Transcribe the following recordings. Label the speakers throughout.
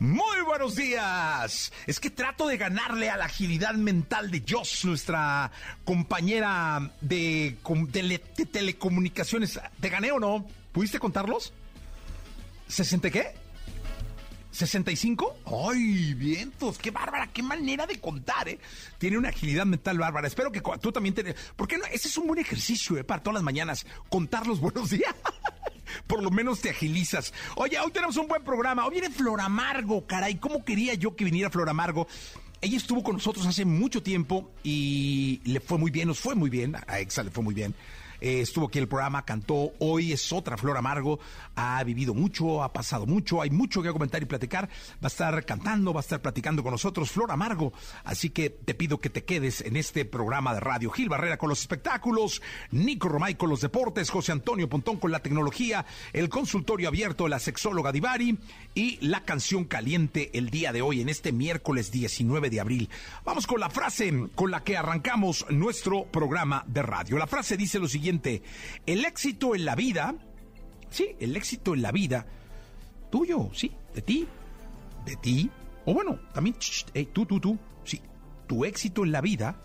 Speaker 1: Muy buenos días. Es que trato de ganarle a la agilidad mental de Joss, nuestra compañera de, de, de telecomunicaciones. ¿Te gané o no? ¿Pudiste contarlos? ¿60 qué? ¿65? ¡Ay, vientos! ¡Qué bárbara! ¡Qué manera de contar, eh! Tiene una agilidad mental bárbara. Espero que tú también te... ¿Por qué no? Ese es un buen ejercicio, ¿eh? Para todas las mañanas. Contar los buenos días. Por lo menos te agilizas. Oye, hoy tenemos un buen programa. Hoy viene Floramargo, caray. ¿Cómo quería yo que viniera Floramargo? Ella estuvo con nosotros hace mucho tiempo y le fue muy bien, nos fue muy bien. A Exa le fue muy bien. Eh, estuvo aquí el programa, cantó, hoy es otra Flor Amargo, ha vivido mucho, ha pasado mucho, hay mucho que comentar y platicar, va a estar cantando, va a estar platicando con nosotros Flor Amargo, así que te pido que te quedes en este programa de radio. Gil Barrera con los espectáculos, Nico Romay con los deportes, José Antonio Pontón con la tecnología, el consultorio abierto la sexóloga Divari y la canción caliente el día de hoy, en este miércoles 19 de abril. Vamos con la frase con la que arrancamos nuestro programa de radio. La frase dice lo siguiente, el éxito en la vida, sí, el éxito en la vida, tuyo, sí, de ti, de ti, o bueno, también, tú, tú, tú, sí, tu éxito en la vida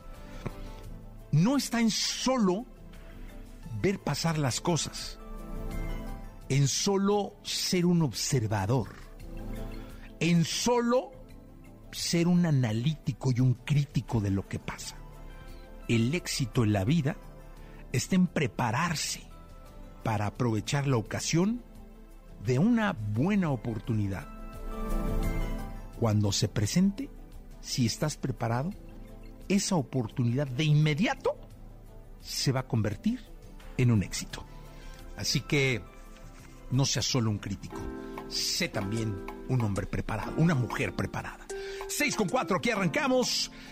Speaker 1: no está en solo ver pasar las cosas, en solo ser un observador, en solo ser un analítico y un crítico de lo que pasa. El éxito en la vida está en prepararse para aprovechar la ocasión de una buena oportunidad. Cuando se presente, si estás preparado, esa oportunidad de inmediato se va a convertir en un éxito. Así que no seas solo un crítico, sé también un hombre preparado, una mujer preparada. 6 con 4, aquí arrancamos.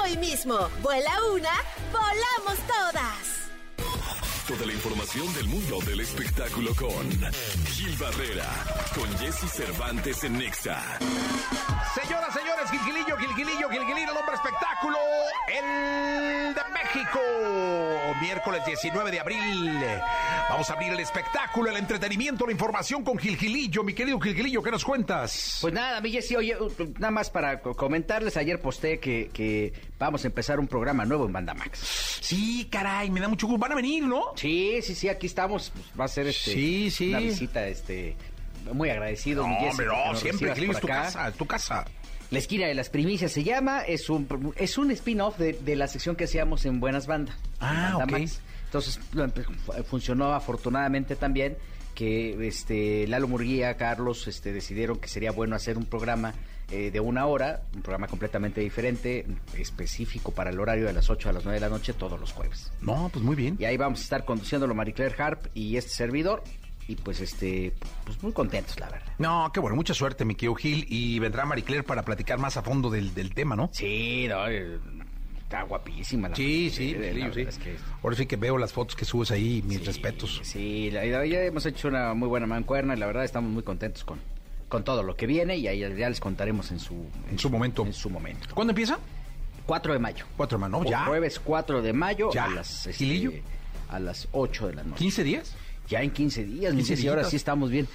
Speaker 2: hoy mismo. Vuela una, volamos todas.
Speaker 3: Toda la información del mundo del espectáculo con Gil Barrera, con Jesse Cervantes en Nexa.
Speaker 1: Señoras, señores, Gilgilillo, Gilgilillo, Gilgilillo, el hombre espectáculo, el de México. Miércoles 19 de abril. Vamos a abrir el espectáculo, el entretenimiento, la información con Gilgilillo. Mi querido Gilgilillo, ¿qué nos cuentas?
Speaker 4: Pues nada, mi Jessy, oye, nada más para comentarles, ayer posté que, que vamos a empezar un programa nuevo en Banda Max.
Speaker 1: Sí, caray, me da mucho gusto. Van a venir, ¿no?
Speaker 4: Sí, sí, sí, aquí estamos. Pues, va a ser este,
Speaker 1: sí, sí.
Speaker 4: una visita, este, muy agradecido,
Speaker 1: no. Hombre, no, siempre,
Speaker 4: que
Speaker 1: es tu casa, tu casa.
Speaker 4: La esquina de las primicias se llama, es un, es un spin-off de, de, la sección que hacíamos en Buenas Bandas.
Speaker 1: Ah,
Speaker 4: Banda
Speaker 1: ok.
Speaker 4: Max. Entonces funcionó afortunadamente también que este Lalo Murguía, Carlos, este, decidieron que sería bueno hacer un programa eh, de una hora, un programa completamente diferente, específico para el horario de las 8 a las 9 de la noche todos los jueves.
Speaker 1: No, pues muy bien.
Speaker 4: Y ahí vamos a estar conduciéndolo Marie Claire Harp y este servidor. Y pues este, pues muy contentos, la verdad.
Speaker 1: No, qué bueno, mucha suerte, mi Gil. Y vendrá Marie Claire para platicar más a fondo del, del tema, ¿no?
Speaker 4: Sí, no, eh, está guapísima la
Speaker 1: Sí, sí,
Speaker 4: la
Speaker 1: sí,
Speaker 4: verdad
Speaker 1: sí.
Speaker 4: es que-
Speaker 1: Ahora sí que veo las fotos que subes ahí, mis respetos.
Speaker 4: Sí, la- ya hemos hecho una muy buena mancuerna y la verdad estamos muy contentos con, con todo lo que viene y ahí ya les contaremos en su,
Speaker 1: En su momento.
Speaker 4: En su momento.
Speaker 1: ¿Cuándo empieza?
Speaker 4: 4 de mayo.
Speaker 1: Cuatro hermanos, ya.
Speaker 4: Jueves 4 de mayo
Speaker 1: Ya.
Speaker 4: a las este, a las 8 de la noche.
Speaker 1: ¿15 días?
Speaker 4: Ya en 15 días,
Speaker 1: 15
Speaker 4: 15 y ahora
Speaker 1: días.
Speaker 4: sí estamos bien.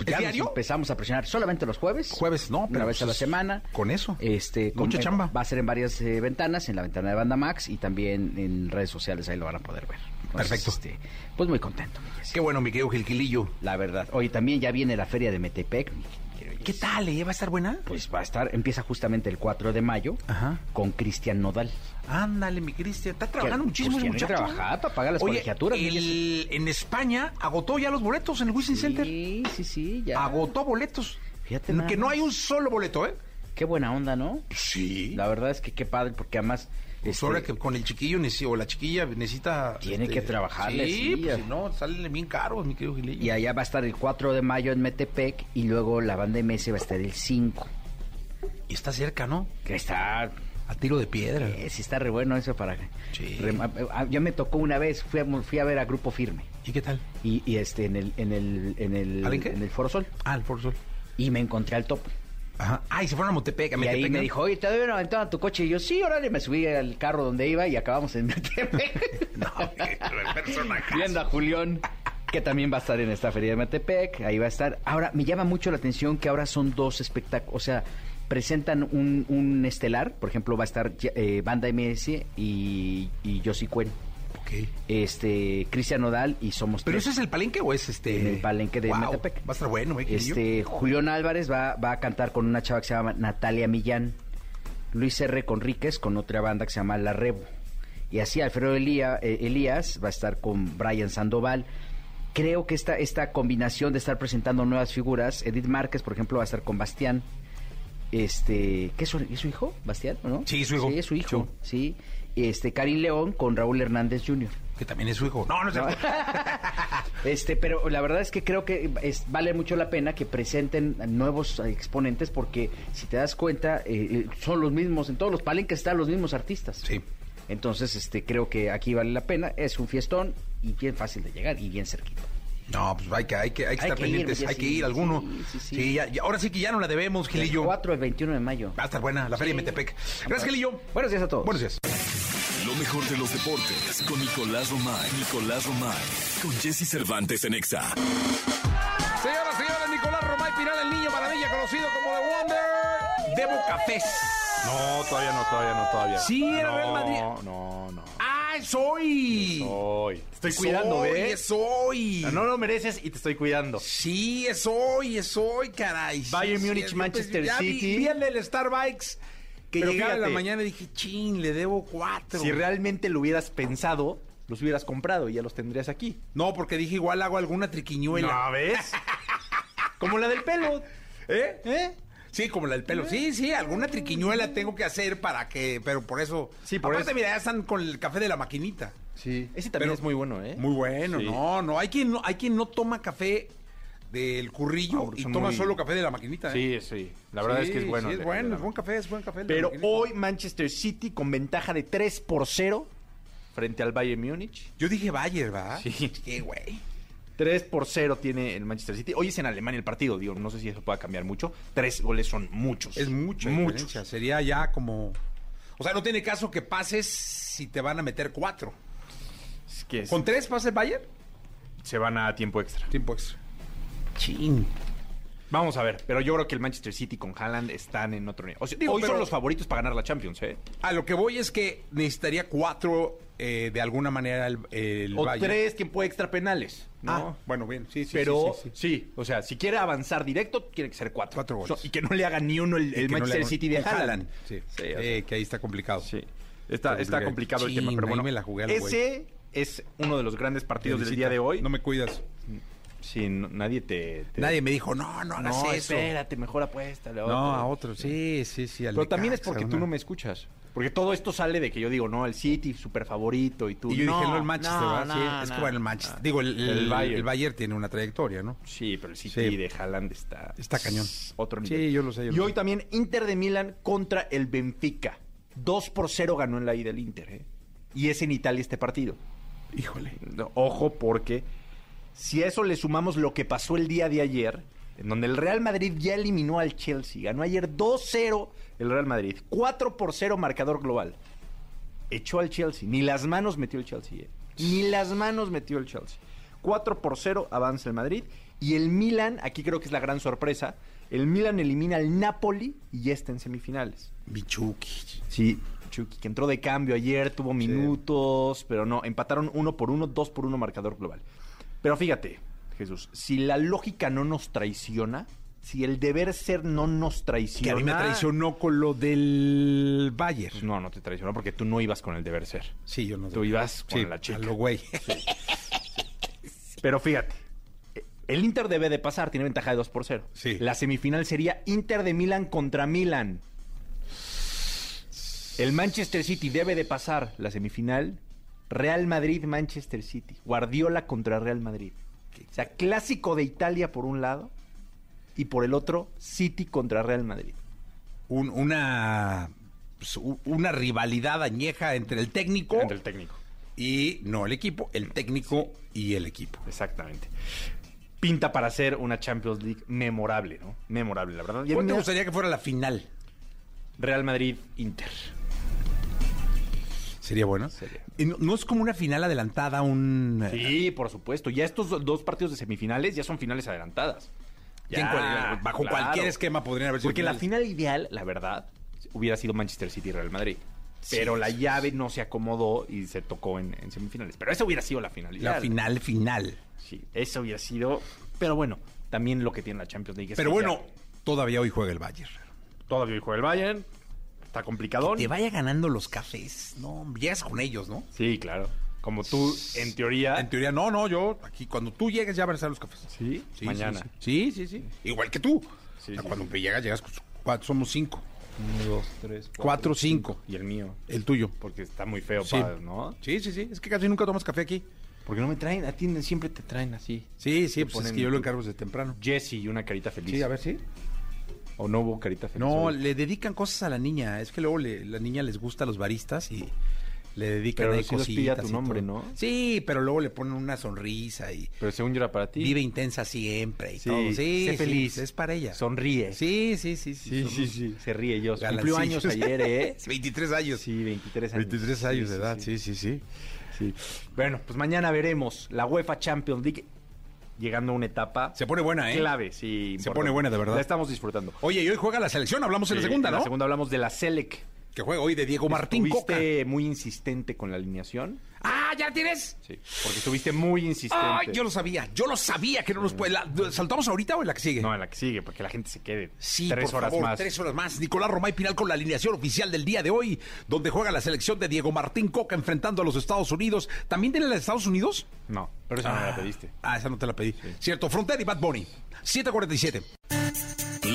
Speaker 1: ¿Es
Speaker 4: Ya
Speaker 1: diario?
Speaker 4: empezamos a presionar solamente los jueves.
Speaker 1: Jueves, no, pero
Speaker 4: una vez a la
Speaker 1: pues,
Speaker 4: semana.
Speaker 1: con eso.
Speaker 4: Este,
Speaker 1: Mucha
Speaker 4: con-
Speaker 1: chamba.
Speaker 4: Va a ser en varias eh, ventanas, en la ventana de Banda Max y también en redes sociales, ahí lo van a poder ver. Entonces,
Speaker 1: Perfecto.
Speaker 4: este, pues muy contento.
Speaker 1: Qué bueno, mi querido Gilquilillo.
Speaker 4: La verdad. Hoy también ya viene la feria de Metepec. mi
Speaker 1: ¿Qué tal, eh? ¿Va a estar buena?
Speaker 4: Pues va a estar, empieza justamente el 4 de mayo
Speaker 1: Ajá.
Speaker 4: con Cristian Nodal.
Speaker 1: Ándale, mi Cristian. Está trabajando
Speaker 4: Que,
Speaker 1: muchísimo
Speaker 4: pues,
Speaker 1: ese muchacho.
Speaker 4: trabajar para pagar las
Speaker 1: Oye,
Speaker 4: colegiaturas,
Speaker 1: el- en España agotó ya los boletos en el Wizzing Center.
Speaker 4: Sí, sí, sí, ya.
Speaker 1: Agotó boletos.
Speaker 4: Fíjate nada
Speaker 1: que no hay un solo boleto, ¿eh?
Speaker 4: Qué buena onda, ¿no?
Speaker 1: Sí.
Speaker 4: La verdad es que qué padre, porque además...
Speaker 1: Pues
Speaker 4: este,
Speaker 1: ahora que con el chiquillo o la chiquilla necesita... este,
Speaker 4: Tiene que trabajarle,
Speaker 1: Sí,
Speaker 4: sí,
Speaker 1: pues, si no, salen bien caros, mi querido Gilillo.
Speaker 4: Y allá va a estar el 4 de mayo en Metepec y luego la banda MS va a estar el 5.
Speaker 1: Y está cerca, ¿no?
Speaker 4: Que está...
Speaker 1: A tiro de piedra.
Speaker 4: eh, sí está re bueno eso para...
Speaker 1: Sí.
Speaker 4: ya me tocó una vez, fui a, fui a ver a Grupo Firme.
Speaker 1: ¿Y qué tal?
Speaker 4: Y, y, este, en el, en el, en el,
Speaker 1: ¿Al en
Speaker 4: el Foro Sol.
Speaker 1: Ah, el Foro Sol.
Speaker 4: Y me encontré al topo.
Speaker 1: Ajá. Ah, y se fueron a Motepec, a
Speaker 4: Y ahí
Speaker 1: Metepec,
Speaker 4: me
Speaker 1: ¿no?
Speaker 4: dijo, oye, ¿te doy una aventada a tu coche? Y yo, sí, órale, me subí al carro donde iba y acabamos en Metepec.
Speaker 1: No.
Speaker 4: Viendo a Julián, que también va a estar en esta feria de Metepec, ahí va a estar. Ahora, me llama mucho la atención que ahora son dos espectáculos, o sea, presentan un, un estelar, por ejemplo, va a estar eh, Banda MS y, y Josie Cuen, Este, Cristian Nodal y Somos
Speaker 1: ¿Pero
Speaker 4: Tres.
Speaker 1: ese es el palenque o es este...?
Speaker 4: En el palenque de
Speaker 1: Guau,
Speaker 4: Metepec.
Speaker 1: Va a estar bueno, ¿eh?
Speaker 4: Este, Julián Álvarez va, va a cantar con una chava que se llama Natalia Millán. Luis R. Conríquez con otra banda que se llama La Rebo. Y así Alfredo Elía- eh, Elías va a estar con Brian Sandoval. Creo que esta, esta combinación de estar presentando nuevas figuras, Edith Márquez, por ejemplo, va a estar con Bastián. Este, ¿qué es su, es su hijo? ¿Bastián o no?
Speaker 1: Sí, su hijo.
Speaker 4: Sí, es su hijo, sí. Este, Karim León con Raúl Hernández Jr.
Speaker 1: Que también es su hijo. No, no es cierto.
Speaker 4: Este, pero la verdad es que creo que es- vale mucho la pena que presenten nuevos exponentes porque si te das cuenta eh, eh, son los mismos, en todos los palenques están los mismos artistas.
Speaker 1: Sí.
Speaker 4: Entonces, este, creo que aquí vale la pena. Es un fiestón y bien fácil de llegar y bien cerquita.
Speaker 1: No, pues hay que, hay que, hay que
Speaker 4: Hay
Speaker 1: estar
Speaker 4: que
Speaker 1: pendientes, hay
Speaker 4: sí,
Speaker 1: que ir alguno.
Speaker 4: sí, sí, sí.
Speaker 1: ya- ya- ahora sí que ya no la debemos, Gilillo.
Speaker 4: El 4 al 21 de mayo.
Speaker 1: Va a estar buena la feria de. Metepec. Gracias, Gilillo.
Speaker 4: Buenos días a todos.
Speaker 1: Buenos días.
Speaker 3: Mejor de los deportes con Nicolás Romay. Nicolás Romay. Con Jesse Cervantes en Exa.
Speaker 1: Señoras, señores, Nicolás Romay Pinal, el niño maravilla conocido como The Wonder. Debo cafés.
Speaker 5: No, todavía no, todavía no, todavía.
Speaker 1: Sí, era
Speaker 5: no,
Speaker 1: Real Madrid.
Speaker 5: No, no.
Speaker 1: ¡Ah, es hoy!
Speaker 5: Hoy. Te estoy
Speaker 1: Es
Speaker 5: cuidando,
Speaker 1: hoy,
Speaker 5: ¿eh?
Speaker 1: Es hoy.
Speaker 5: No, no lo mereces y te estoy cuidando.
Speaker 1: Sí, es hoy, es hoy, caray.
Speaker 5: Bayern
Speaker 1: sí,
Speaker 5: Múnich,
Speaker 1: es-
Speaker 5: Manchester
Speaker 1: ya vi-
Speaker 5: City.
Speaker 1: Vi, el del Starbucks que
Speaker 5: Pero
Speaker 1: llegaba en la mañana y dije, chin, le debo cuatro.
Speaker 5: Si realmente lo hubieras pensado, los hubieras comprado y ya los tendrías aquí.
Speaker 1: No, porque dije, igual hago alguna triquiñuela.
Speaker 5: No, ¿ves? Como la del pelo.
Speaker 1: ¿Eh?
Speaker 5: ¿Eh?
Speaker 1: Sí, como la del pelo. Sí, sí, alguna triquiñuela tengo que hacer para que, pero por eso.
Speaker 5: Sí, por
Speaker 1: Aparte,
Speaker 5: eso.
Speaker 1: mira, ya están con el café de la maquinita.
Speaker 5: Sí. Ese también
Speaker 1: Pero-
Speaker 5: es muy bueno, ¿eh?
Speaker 1: Muy bueno,
Speaker 5: Sí.
Speaker 1: no, no, hay quien no, hay quien no toma café del currillo
Speaker 5: Ah,
Speaker 1: y toma
Speaker 5: muy-
Speaker 1: solo café de la maquinita. ¿eh?
Speaker 5: Sí, sí. La verdad es que es bueno.
Speaker 1: Sí, es bueno, es buen café, es buen café.
Speaker 5: Pero hoy Manchester City con ventaja de 3 por 0 frente al Bayern Múnich.
Speaker 1: Yo dije Bayer, ¿va?
Speaker 5: Sí.
Speaker 1: Qué güey.
Speaker 5: 3 por 0 tiene el Manchester City. Hoy es en Alemania el partido, digo, no sé si eso pueda cambiar mucho. Tres goles son muchos.
Speaker 1: Es mucho, diferencia. Sería ya como. O sea, no tiene caso que pases si te van a meter cuatro.
Speaker 5: Es que es-
Speaker 1: ¿Con tres pasa el Bayern?
Speaker 5: se van a tiempo extra.
Speaker 1: Tiempo extra. Chin.
Speaker 5: Vamos a ver, pero yo creo que el Manchester City con Haaland están en otro nivel. O sea, digo, hoy
Speaker 1: pero-
Speaker 5: son los favoritos para ganar la Champions, ¿eh?
Speaker 1: A lo que voy es que necesitaría cuatro eh, de alguna manera el, el
Speaker 5: O
Speaker 1: Bayern.
Speaker 5: tres tiempo extra penales, ¿no?
Speaker 1: Ah, bueno, bien, sí, sí.
Speaker 5: pero
Speaker 1: sí,
Speaker 5: sí,
Speaker 1: sí, sí.
Speaker 5: o sea, si quiere avanzar directo, tiene que ser cuatro.
Speaker 1: Cuatro goles.
Speaker 5: So- y que no le haga ni uno el,
Speaker 1: no
Speaker 5: Manchester City de
Speaker 1: con
Speaker 5: Haaland.
Speaker 1: Sí,
Speaker 5: Sí,
Speaker 1: Eh,
Speaker 5: o sea,
Speaker 1: que ahí está complicado.
Speaker 5: sí. Está, está complicado el tema, pero bueno,
Speaker 1: me la jugué al güey.
Speaker 5: ese es uno de los grandes partidos del día de hoy.
Speaker 1: No me cuidas.
Speaker 5: Sí, no- nadie te, te-
Speaker 1: Nadie me dijo, no, no hagas
Speaker 5: No,
Speaker 1: eso.
Speaker 5: espérate, mejor apuesta.
Speaker 1: No, a otro, sí, sí, sí. al
Speaker 5: Pero también es porque tú no me escuchas. Porque todo esto sale de que yo digo, no, el City, súper favorito, y tú...
Speaker 1: Y yo
Speaker 5: no,
Speaker 1: dije, no, el Manchester,
Speaker 5: no,
Speaker 1: ¿verdad? Sí, es que bueno, el Manchester. Digo, el, el,
Speaker 5: El Bayern.
Speaker 1: el Bayern tiene una trayectoria, ¿no?
Speaker 5: Sí, pero el City
Speaker 1: Sí.
Speaker 5: de Haaland está...
Speaker 1: Está cañón.
Speaker 5: Otro nivel.
Speaker 1: Sí, yo lo sé, yo
Speaker 5: y
Speaker 1: lo
Speaker 5: hoy
Speaker 1: sé.
Speaker 5: también Inter de Milán contra el Benfica. 2 por 0 ganó en la ida el Inter, ¿eh? Y es en Italia este partido.
Speaker 1: Híjole.
Speaker 5: Ojo, porque si a eso le sumamos lo que pasó el día de ayer, en donde el Real Madrid ya eliminó al Chelsea, ganó ayer 2-0 el Real Madrid, 4 por 0 marcador global. Echó al Chelsea, ni las manos metió el Chelsea, ¿eh? ni las manos metió el Chelsea. 4 por 0 avanza el Madrid y el Milan, aquí creo que es la gran sorpresa, el Milan elimina al Napoli y ya está en semifinales.
Speaker 1: Bichuki.
Speaker 5: Sí, Chucky, que entró de cambio ayer, tuvo minutos, pero no, empataron uno por uno, dos por uno marcador global. Pero fíjate, Jesús, si la lógica no nos traiciona, si el deber ser no nos
Speaker 1: Que
Speaker 5: traiciona...
Speaker 1: a mí me traicionó con lo del Bayern.
Speaker 5: Pues no, no te traicionó porque tú no ibas con el deber ser.
Speaker 1: Sí, yo no
Speaker 5: Tú ibas con
Speaker 1: Sí,
Speaker 5: la chica.
Speaker 1: a lo güey.
Speaker 5: Pero fíjate, el Inter debe de pasar, tiene ventaja de 2 por 0.
Speaker 1: Sí.
Speaker 5: La semifinal sería Inter de Milán contra Milán. El Manchester City debe de pasar la semifinal. Real Madrid-Manchester City. Guardiola contra Real Madrid. O sea, clásico de Italia por un lado y por el otro City contra Real Madrid.
Speaker 1: Un- una, pues, una rivalidad añeja entre el técnico
Speaker 5: técnico.
Speaker 1: y no el equipo, el técnico y el equipo.
Speaker 5: Exactamente. Pinta para ser una Champions League memorable, ¿no? Memorable, la verdad. Y a mí
Speaker 1: ¿Cuál te
Speaker 5: me-
Speaker 1: gustaría que fuera la final?
Speaker 5: Real Madrid-Inter.
Speaker 1: Sería bueno.
Speaker 5: Sería.
Speaker 1: No, es como una final adelantada, un... eh,
Speaker 5: Sí, por supuesto. Ya estos do- dos partidos de semifinales ya son finales adelantadas.
Speaker 1: cual- bajo
Speaker 5: claro.
Speaker 1: cualquier esquema podrían haber sido
Speaker 5: Porque la final ideal, la verdad, hubiera sido Manchester City y Real Madrid. Pero la llave no se acomodó y se tocó en, en semifinales. Pero esa hubiera sido la final ideal.
Speaker 1: La final, final.
Speaker 5: Sí, esa hubiera sido. Pero bueno, también lo que tiene la Champions League. es
Speaker 1: Pero bueno,
Speaker 5: ya-
Speaker 1: todavía hoy juega el Bayern.
Speaker 5: todavía hoy juega el Bayern. Está.
Speaker 1: Te vaya ganando los cafés. No, llegas con ellos, ¿no?
Speaker 5: Sí, claro. Como tú, en teoría.
Speaker 1: En teoría, no, no, yo aquí cuando tú llegues ya van a estar los cafés.
Speaker 5: Sí, mañana.
Speaker 1: Sí, sí, sí. sí. Igual que tú.
Speaker 5: Sí,
Speaker 1: O sea,
Speaker 5: sí,
Speaker 1: cuando llegas, llegas con cuatro, somos cinco.
Speaker 5: Uno, dos, tres,
Speaker 1: Cuatro, cinco.
Speaker 5: Y el mío.
Speaker 1: El tuyo.
Speaker 5: Porque está muy feo,
Speaker 1: Sí.
Speaker 5: pa- ¿no?
Speaker 1: Sí, sí, sí. Es que casi nunca tomas café aquí.
Speaker 5: Porque no me traen, a ti siempre te traen así.
Speaker 1: Sí, sí, pues es que yo lo encargo desde temprano.
Speaker 5: Jesse y una carita feliz.
Speaker 1: Sí, a ver, sí.
Speaker 5: ¿O no hubo carita feliz?
Speaker 1: No, le dedican cosas a la niña. Es que luego le- la niña les gusta a los baristas y le dedican
Speaker 5: Pero
Speaker 1: ahí
Speaker 5: sí
Speaker 1: cositas.
Speaker 5: tu nombre. ¿no?
Speaker 1: Sí, pero luego le ponen una sonrisa y
Speaker 5: Pero según yo era para ti.
Speaker 1: vive intensa siempre y
Speaker 5: Sí,
Speaker 1: todo. Sí,
Speaker 5: sé
Speaker 1: sí,
Speaker 5: feliz.
Speaker 1: es para ella.
Speaker 5: Sonríe.
Speaker 1: Sí, sí, sí. Sí,
Speaker 5: sí, sí, sí. Se ríe yo. Cumplió años ayer, ¿eh?
Speaker 1: 23 años.
Speaker 5: Sí, 23 años.
Speaker 1: 23 años de edad,
Speaker 5: sí.
Speaker 1: sí, sí, sí.
Speaker 5: Sí. Bueno, pues mañana veremos la UEFA Champions League llegando a una etapa
Speaker 1: Se pone buena, ¿eh?
Speaker 5: clave, sí.
Speaker 1: Se pone buena, de verdad.
Speaker 5: La estamos disfrutando.
Speaker 1: Oye, y hoy juega la selección, hablamos en la segunda, ¿no?
Speaker 5: En la segunda hablamos de la Selec.
Speaker 1: Que juega hoy de Diego Martín Coca.
Speaker 5: Muy insistente con la alineación.
Speaker 1: Ah, ¿ya tienes?
Speaker 5: Sí. Porque estuviste muy insistente.
Speaker 1: Ay, yo lo sabía, yo lo sabía que no nos puede. la- ¿Saltamos ahorita o en la que sigue?
Speaker 5: No, en la que sigue, porque la gente se quede
Speaker 1: Sí,
Speaker 5: tres
Speaker 1: por
Speaker 5: horas
Speaker 1: favor,
Speaker 5: más.
Speaker 1: tres horas más. Nicolás Romay Pinal con la alineación oficial del día de hoy, donde juega la selección de Diego Martín Coca enfrentando a los Estados Unidos. ¿También tiene la de Estados Unidos?
Speaker 5: No, pero esa no me la pediste.
Speaker 1: Ah, esa no te la pedí. Cierto, Frontera y Bad Bunny. 747.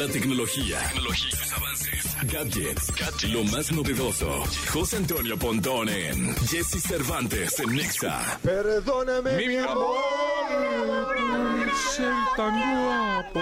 Speaker 3: La tecnología, tecnología, sus avances, gadgets, gadgets, lo más novedoso. José Antonio Pontón en Jesse Cervantes en Nexa.
Speaker 6: Perdóname,
Speaker 1: Mi amor, ser tan guapo.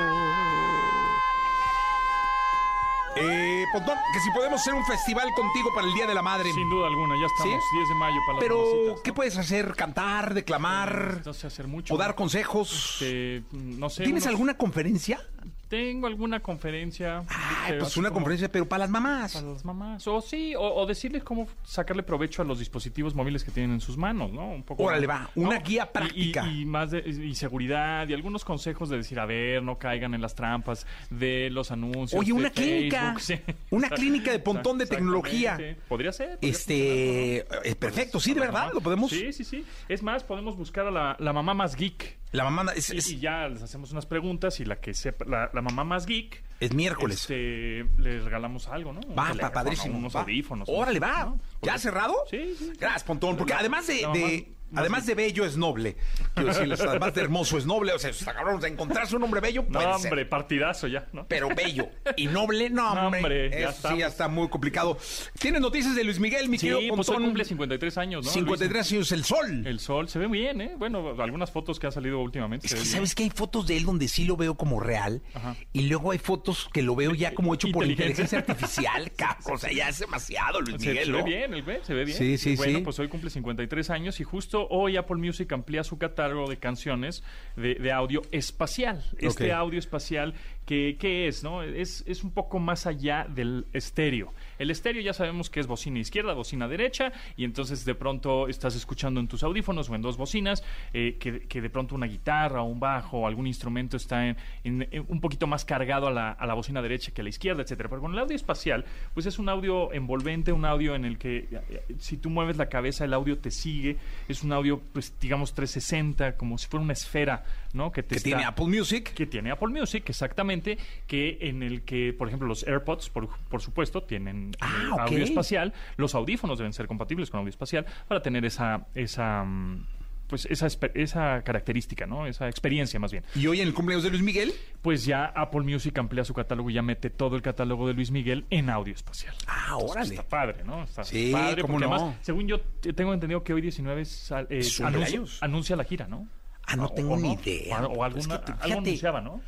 Speaker 1: Eh, Pontón, que si podemos hacer un festival contigo para el Día de la Madre.
Speaker 6: Sin duda alguna, ya estamos,
Speaker 1: ¿Sí?
Speaker 6: 10 de mayo para las
Speaker 1: Pero, ¿qué puedes hacer? ¿Cantar, declamar
Speaker 6: No sé hacer mucho.
Speaker 1: o dar consejos?
Speaker 6: Este, no sé.
Speaker 1: ¿Tienes
Speaker 6: unos-
Speaker 1: alguna conferencia?
Speaker 6: Tengo alguna conferencia. Pero
Speaker 1: pues una
Speaker 6: como
Speaker 1: conferencia, pero para las mamás.
Speaker 6: Para las mamás. O sí, o, o decirles cómo sacarle provecho a los dispositivos móviles que tienen en sus manos, ¿no? Un poco.
Speaker 1: Órale, va, una guía práctica.
Speaker 6: Y, y más de y seguridad y algunos consejos de decir, a ver, no caigan en las trampas de los anuncios.
Speaker 1: Oye, una clínica.
Speaker 6: Facebook, sí.
Speaker 1: Una clínica de pontón de tecnología.
Speaker 6: Podría ser. podría
Speaker 1: Este,
Speaker 6: ¿no?
Speaker 1: eh, perfecto, sí, de verdad,
Speaker 6: mamá.
Speaker 1: lo podemos.
Speaker 6: Sí, sí, sí. Es más, podemos buscar a la, la mamá más geek.
Speaker 1: La mamá es,
Speaker 6: Y,
Speaker 1: es-
Speaker 6: y ya les hacemos unas preguntas y la que sepa, la, la mamá más geek,
Speaker 1: es miércoles.
Speaker 6: este, le regalamos algo, ¿no? Un
Speaker 1: Va,
Speaker 6: teléfono,
Speaker 1: pa- padrísimo.
Speaker 6: Unos
Speaker 1: va.
Speaker 6: audífonos.
Speaker 1: Órale, va.
Speaker 6: ¿no?
Speaker 1: ¿Ya cerrado?
Speaker 6: Sí, sí.
Speaker 1: Gracias, Pontón. Porque
Speaker 6: La-
Speaker 1: además de, Además de bello es noble. Quiero decirles, además de hermoso es noble. O sea, está cabrón, encontrarse un hombre bello
Speaker 6: No,
Speaker 1: puede
Speaker 6: hombre,
Speaker 1: ser.
Speaker 6: partidazo ya, ¿no?
Speaker 1: Pero bello y noble, no,
Speaker 6: No,
Speaker 1: hombre.
Speaker 6: hombre, ya
Speaker 1: Eso sí,
Speaker 6: estamos.
Speaker 1: ya está muy complicado. ¿Tienes noticias de Luis Miguel, mi
Speaker 6: Sí,
Speaker 1: querido
Speaker 6: pues hoy
Speaker 1: Pontón?
Speaker 6: cumple 53 años, ¿no?
Speaker 1: 53 años, el sol.
Speaker 6: Luis? El sol se ve bien, ¿eh? Bueno, algunas fotos que han salido últimamente.
Speaker 1: Es
Speaker 6: se
Speaker 1: que
Speaker 6: ve bien.
Speaker 1: sabes que hay fotos de él donde sí lo veo como real
Speaker 6: Ajá.
Speaker 1: y luego hay fotos que lo veo ya como hecho por
Speaker 6: Inteligencia.
Speaker 1: inteligencia artificial, cabrón. O sea, ya es demasiado Luis
Speaker 6: Se,
Speaker 1: Miguel,
Speaker 6: se
Speaker 1: ¿no?
Speaker 6: ve bien, el güey, se ve bien.
Speaker 1: Sí, sí,
Speaker 6: bueno,
Speaker 1: sí.
Speaker 6: pues hoy cumple 53 años y justo hoy Apple Music amplía su catálogo de canciones de, de audio espacial. Este audio espacial, que, ¿qué es? no es, es un poco más allá del estéreo. El estéreo ya sabemos que es bocina izquierda, bocina derecha, y entonces de pronto estás escuchando en tus audífonos o en dos bocinas eh, que, que de pronto una guitarra o un bajo o algún instrumento está en, en- en un poquito más cargado a la, a la bocina derecha que a la izquierda, etcétera. Pero con el audio espacial, pues es un audio envolvente, un audio en el que eh, si tú mueves la cabeza el audio te sigue, es un audio pues digamos 360, como si fuera una esfera, ¿no? Que te
Speaker 1: Que
Speaker 6: está-
Speaker 1: tiene Apple Music.
Speaker 6: que tiene Apple Music, exactamente, que en el que, por ejemplo, los AirPods, por, por supuesto, tienen
Speaker 1: Ah,
Speaker 6: eh,
Speaker 1: ok.
Speaker 6: audio espacial, los audífonos deben ser compatibles con audio espacial para tener esa, esa mm, pues esa, esa característica, ¿no? Esa experiencia más bien.
Speaker 1: Y hoy en el cumpleaños de Luis Miguel.
Speaker 6: Pues ya Apple Music amplía su catálogo y ya mete todo el catálogo de Luis Miguel en audio espacial.
Speaker 1: Ah,
Speaker 6: Pues
Speaker 1: órale.
Speaker 6: Está padre, ¿no? Está
Speaker 1: Sí,
Speaker 6: padre
Speaker 1: cómo
Speaker 6: porque
Speaker 1: no.
Speaker 6: además, según yo tengo entendido que hoy 19 sal- eh,
Speaker 1: ¿Es su
Speaker 6: anuncia, la gira, ¿no?
Speaker 1: Ah, no
Speaker 6: O-
Speaker 1: tengo
Speaker 6: o
Speaker 1: ni
Speaker 6: no.
Speaker 1: idea.
Speaker 6: O, o
Speaker 1: Es
Speaker 6: alguna,
Speaker 1: que,
Speaker 6: algo
Speaker 1: fíjate,
Speaker 6: anunciaba, ¿no?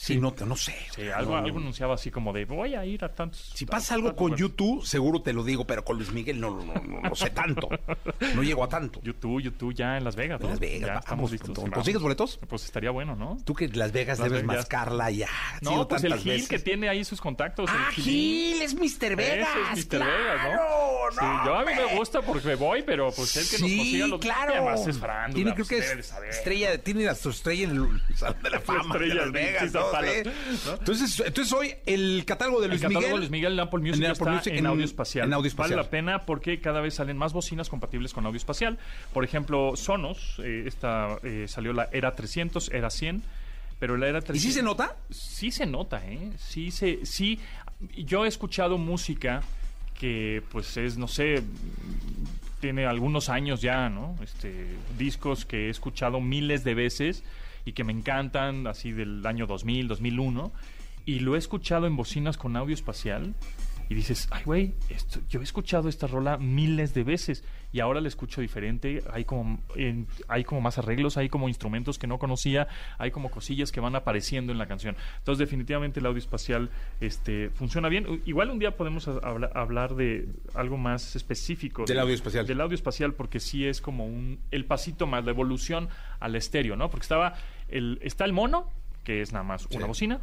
Speaker 1: Sí, no, no sé.
Speaker 6: Sí, algo,
Speaker 1: No,
Speaker 6: algo anunciaba así como de voy a ir a tantos.
Speaker 1: Si pasa
Speaker 6: a
Speaker 1: algo
Speaker 6: tantos
Speaker 1: con
Speaker 6: lugares".
Speaker 1: YouTube, seguro te lo digo, pero con Luis Miguel no, no, no, no, no sé tanto. No llego a tanto.
Speaker 6: YouTube, YouTube ya en Las Vegas.
Speaker 1: En. Las Vegas,
Speaker 6: Ya
Speaker 1: vamos,
Speaker 6: estamos listos.
Speaker 1: ¿Consigues boletos?
Speaker 6: Pues estaría bueno, ¿no?
Speaker 1: Tú que Las Vegas
Speaker 6: Las
Speaker 1: debes
Speaker 6: Vegas.
Speaker 1: mascarla ya.
Speaker 6: No, pues el Gil
Speaker 1: veces.
Speaker 6: que tiene ahí sus contactos. el
Speaker 1: Ah,
Speaker 6: Gilín.
Speaker 1: Gil, es Mr. Vegas.
Speaker 6: Ese es Mr.
Speaker 1: claro,
Speaker 6: Vegas, ¿no?
Speaker 1: no,
Speaker 6: Sí, yo a mí me gusta porque voy, pero pues él que nos
Speaker 1: Sí,
Speaker 6: consiga los
Speaker 1: claro.
Speaker 6: Además es farándula,
Speaker 1: Tiene, creo
Speaker 6: pues,
Speaker 1: que es
Speaker 6: saber.
Speaker 1: estrella, tiene su estrella en el Salón de la Fama de Las Vegas. Entonces, entonces hoy el catálogo de
Speaker 6: El
Speaker 1: Luis
Speaker 6: catálogo
Speaker 1: Miguel.
Speaker 6: de Luis Miguel en Apple Music
Speaker 1: en Apple
Speaker 6: está
Speaker 1: Music,
Speaker 6: en,
Speaker 1: en-
Speaker 6: audio espacial.
Speaker 1: en audio espacial.
Speaker 6: Vale la pena porque cada vez salen más bocinas compatibles con audio espacial. Por ejemplo, Sonos, eh, esta eh, salió la Era 300, Era 100, pero la Era 300...
Speaker 1: ¿Y sí se nota?
Speaker 6: Sí se nota, ¿eh? Sí se... Sí, yo he escuchado música que pues es, no sé, tiene algunos años ya, ¿no? Este, discos que he escuchado miles de veces y que me encantan, así del año 2000, 2001, y lo he escuchado en bocinas con audio espacial y dices, ay, güey, esto- yo he escuchado esta rola miles de veces y ahora la escucho diferente, hay como, en- hay como más arreglos, hay como instrumentos que no conocía, hay como cosillas que van apareciendo en la canción. Entonces, definitivamente el audio espacial este, funciona bien. U- Igual un día podemos habla- hablar de algo más específico.
Speaker 1: Del
Speaker 6: de-
Speaker 1: audio espacial.
Speaker 6: Del audio espacial, porque sí es como un, el pasito más, la evolución al estéreo, ¿no? Porque estaba el, está el mono, que es nada más una bocina,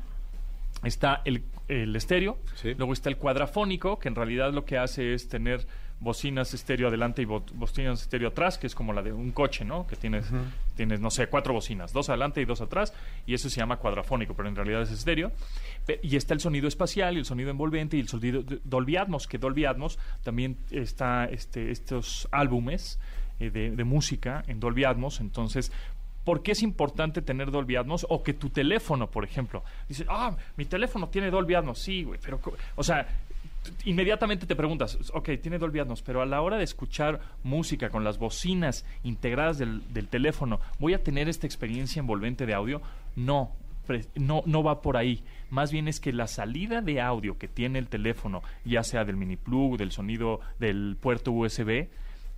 Speaker 6: está el, el estéreo,
Speaker 1: Sí.
Speaker 6: luego está el cuadrafónico, que en realidad lo que hace es tener bocinas estéreo adelante y bo- bocinas estéreo atrás, que es como la de un coche, ¿no? Que tienes, tienes, no sé, cuatro bocinas, dos adelante y dos atrás, y eso se llama cuadrafónico, pero en realidad es estéreo. Pe- Y está el sonido espacial y el sonido envolvente y el sonido Dolby Atmos, que Dolby Atmos también está este, estos álbumes eh, de, de música en Dolby Atmos, entonces ¿Por qué es importante tener Dolby Atmos? O que tu teléfono, por ejemplo, dice, ah, mi teléfono tiene Dolby Atmos. Sí, güey, pero, o sea, inmediatamente te preguntas, ok, tiene Dolby Atmos, pero a la hora de escuchar música con las bocinas integradas del, del teléfono, ¿voy a tener esta experiencia envolvente de audio? No, no, no va por ahí. Más bien es que la salida de audio que tiene el teléfono, ya sea del mini plug, del sonido del puerto USB,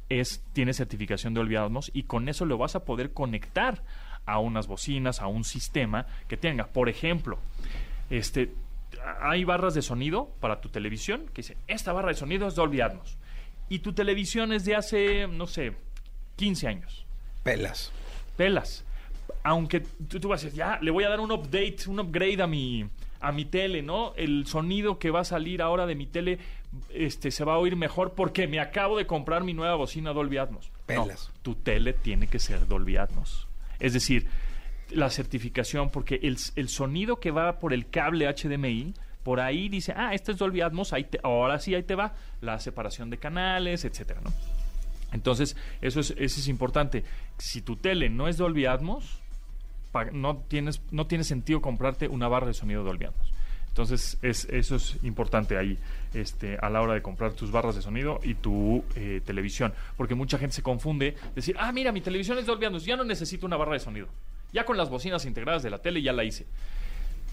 Speaker 6: es, tiene certificación de Atmos y con eso lo vas a poder conectar a unas bocinas, a un sistema que tenga. Por ejemplo, este, hay barras de sonido para tu televisión que dice, esta barra de sonido es Dolby Atmos. Y tu televisión es de hace, no sé, 15 años.
Speaker 1: Pelas.
Speaker 6: Pelas. Aunque tú, tú vas a decir, ya, le voy a dar un update, un upgrade a mi, a mi tele, ¿no? El sonido que va a salir ahora de mi tele este, se va a oír mejor porque me acabo de comprar mi nueva bocina Dolby Atmos. No, tu tele tiene que ser Dolby Atmos. Es decir, la certificación, porque el, el sonido que va por el cable HDMI, por ahí dice, ah, este es Dolby Atmos, ahí te- ahora sí, ahí te va la separación de canales, etcétera, ¿no? Entonces, eso es, eso es importante. Si tu tele no es Dolby Atmos, no tienes, no tiene sentido comprarte una barra de sonido Dolby Atmos. Entonces, es, eso es importante ahí este, a la hora de comprar tus barras de sonido y tu eh, televisión. Porque mucha gente se confunde, decir, ah, mira, mi televisión es Dolby Atmos, ya no necesito una barra de sonido. Ya con las bocinas integradas de la tele ya la hice.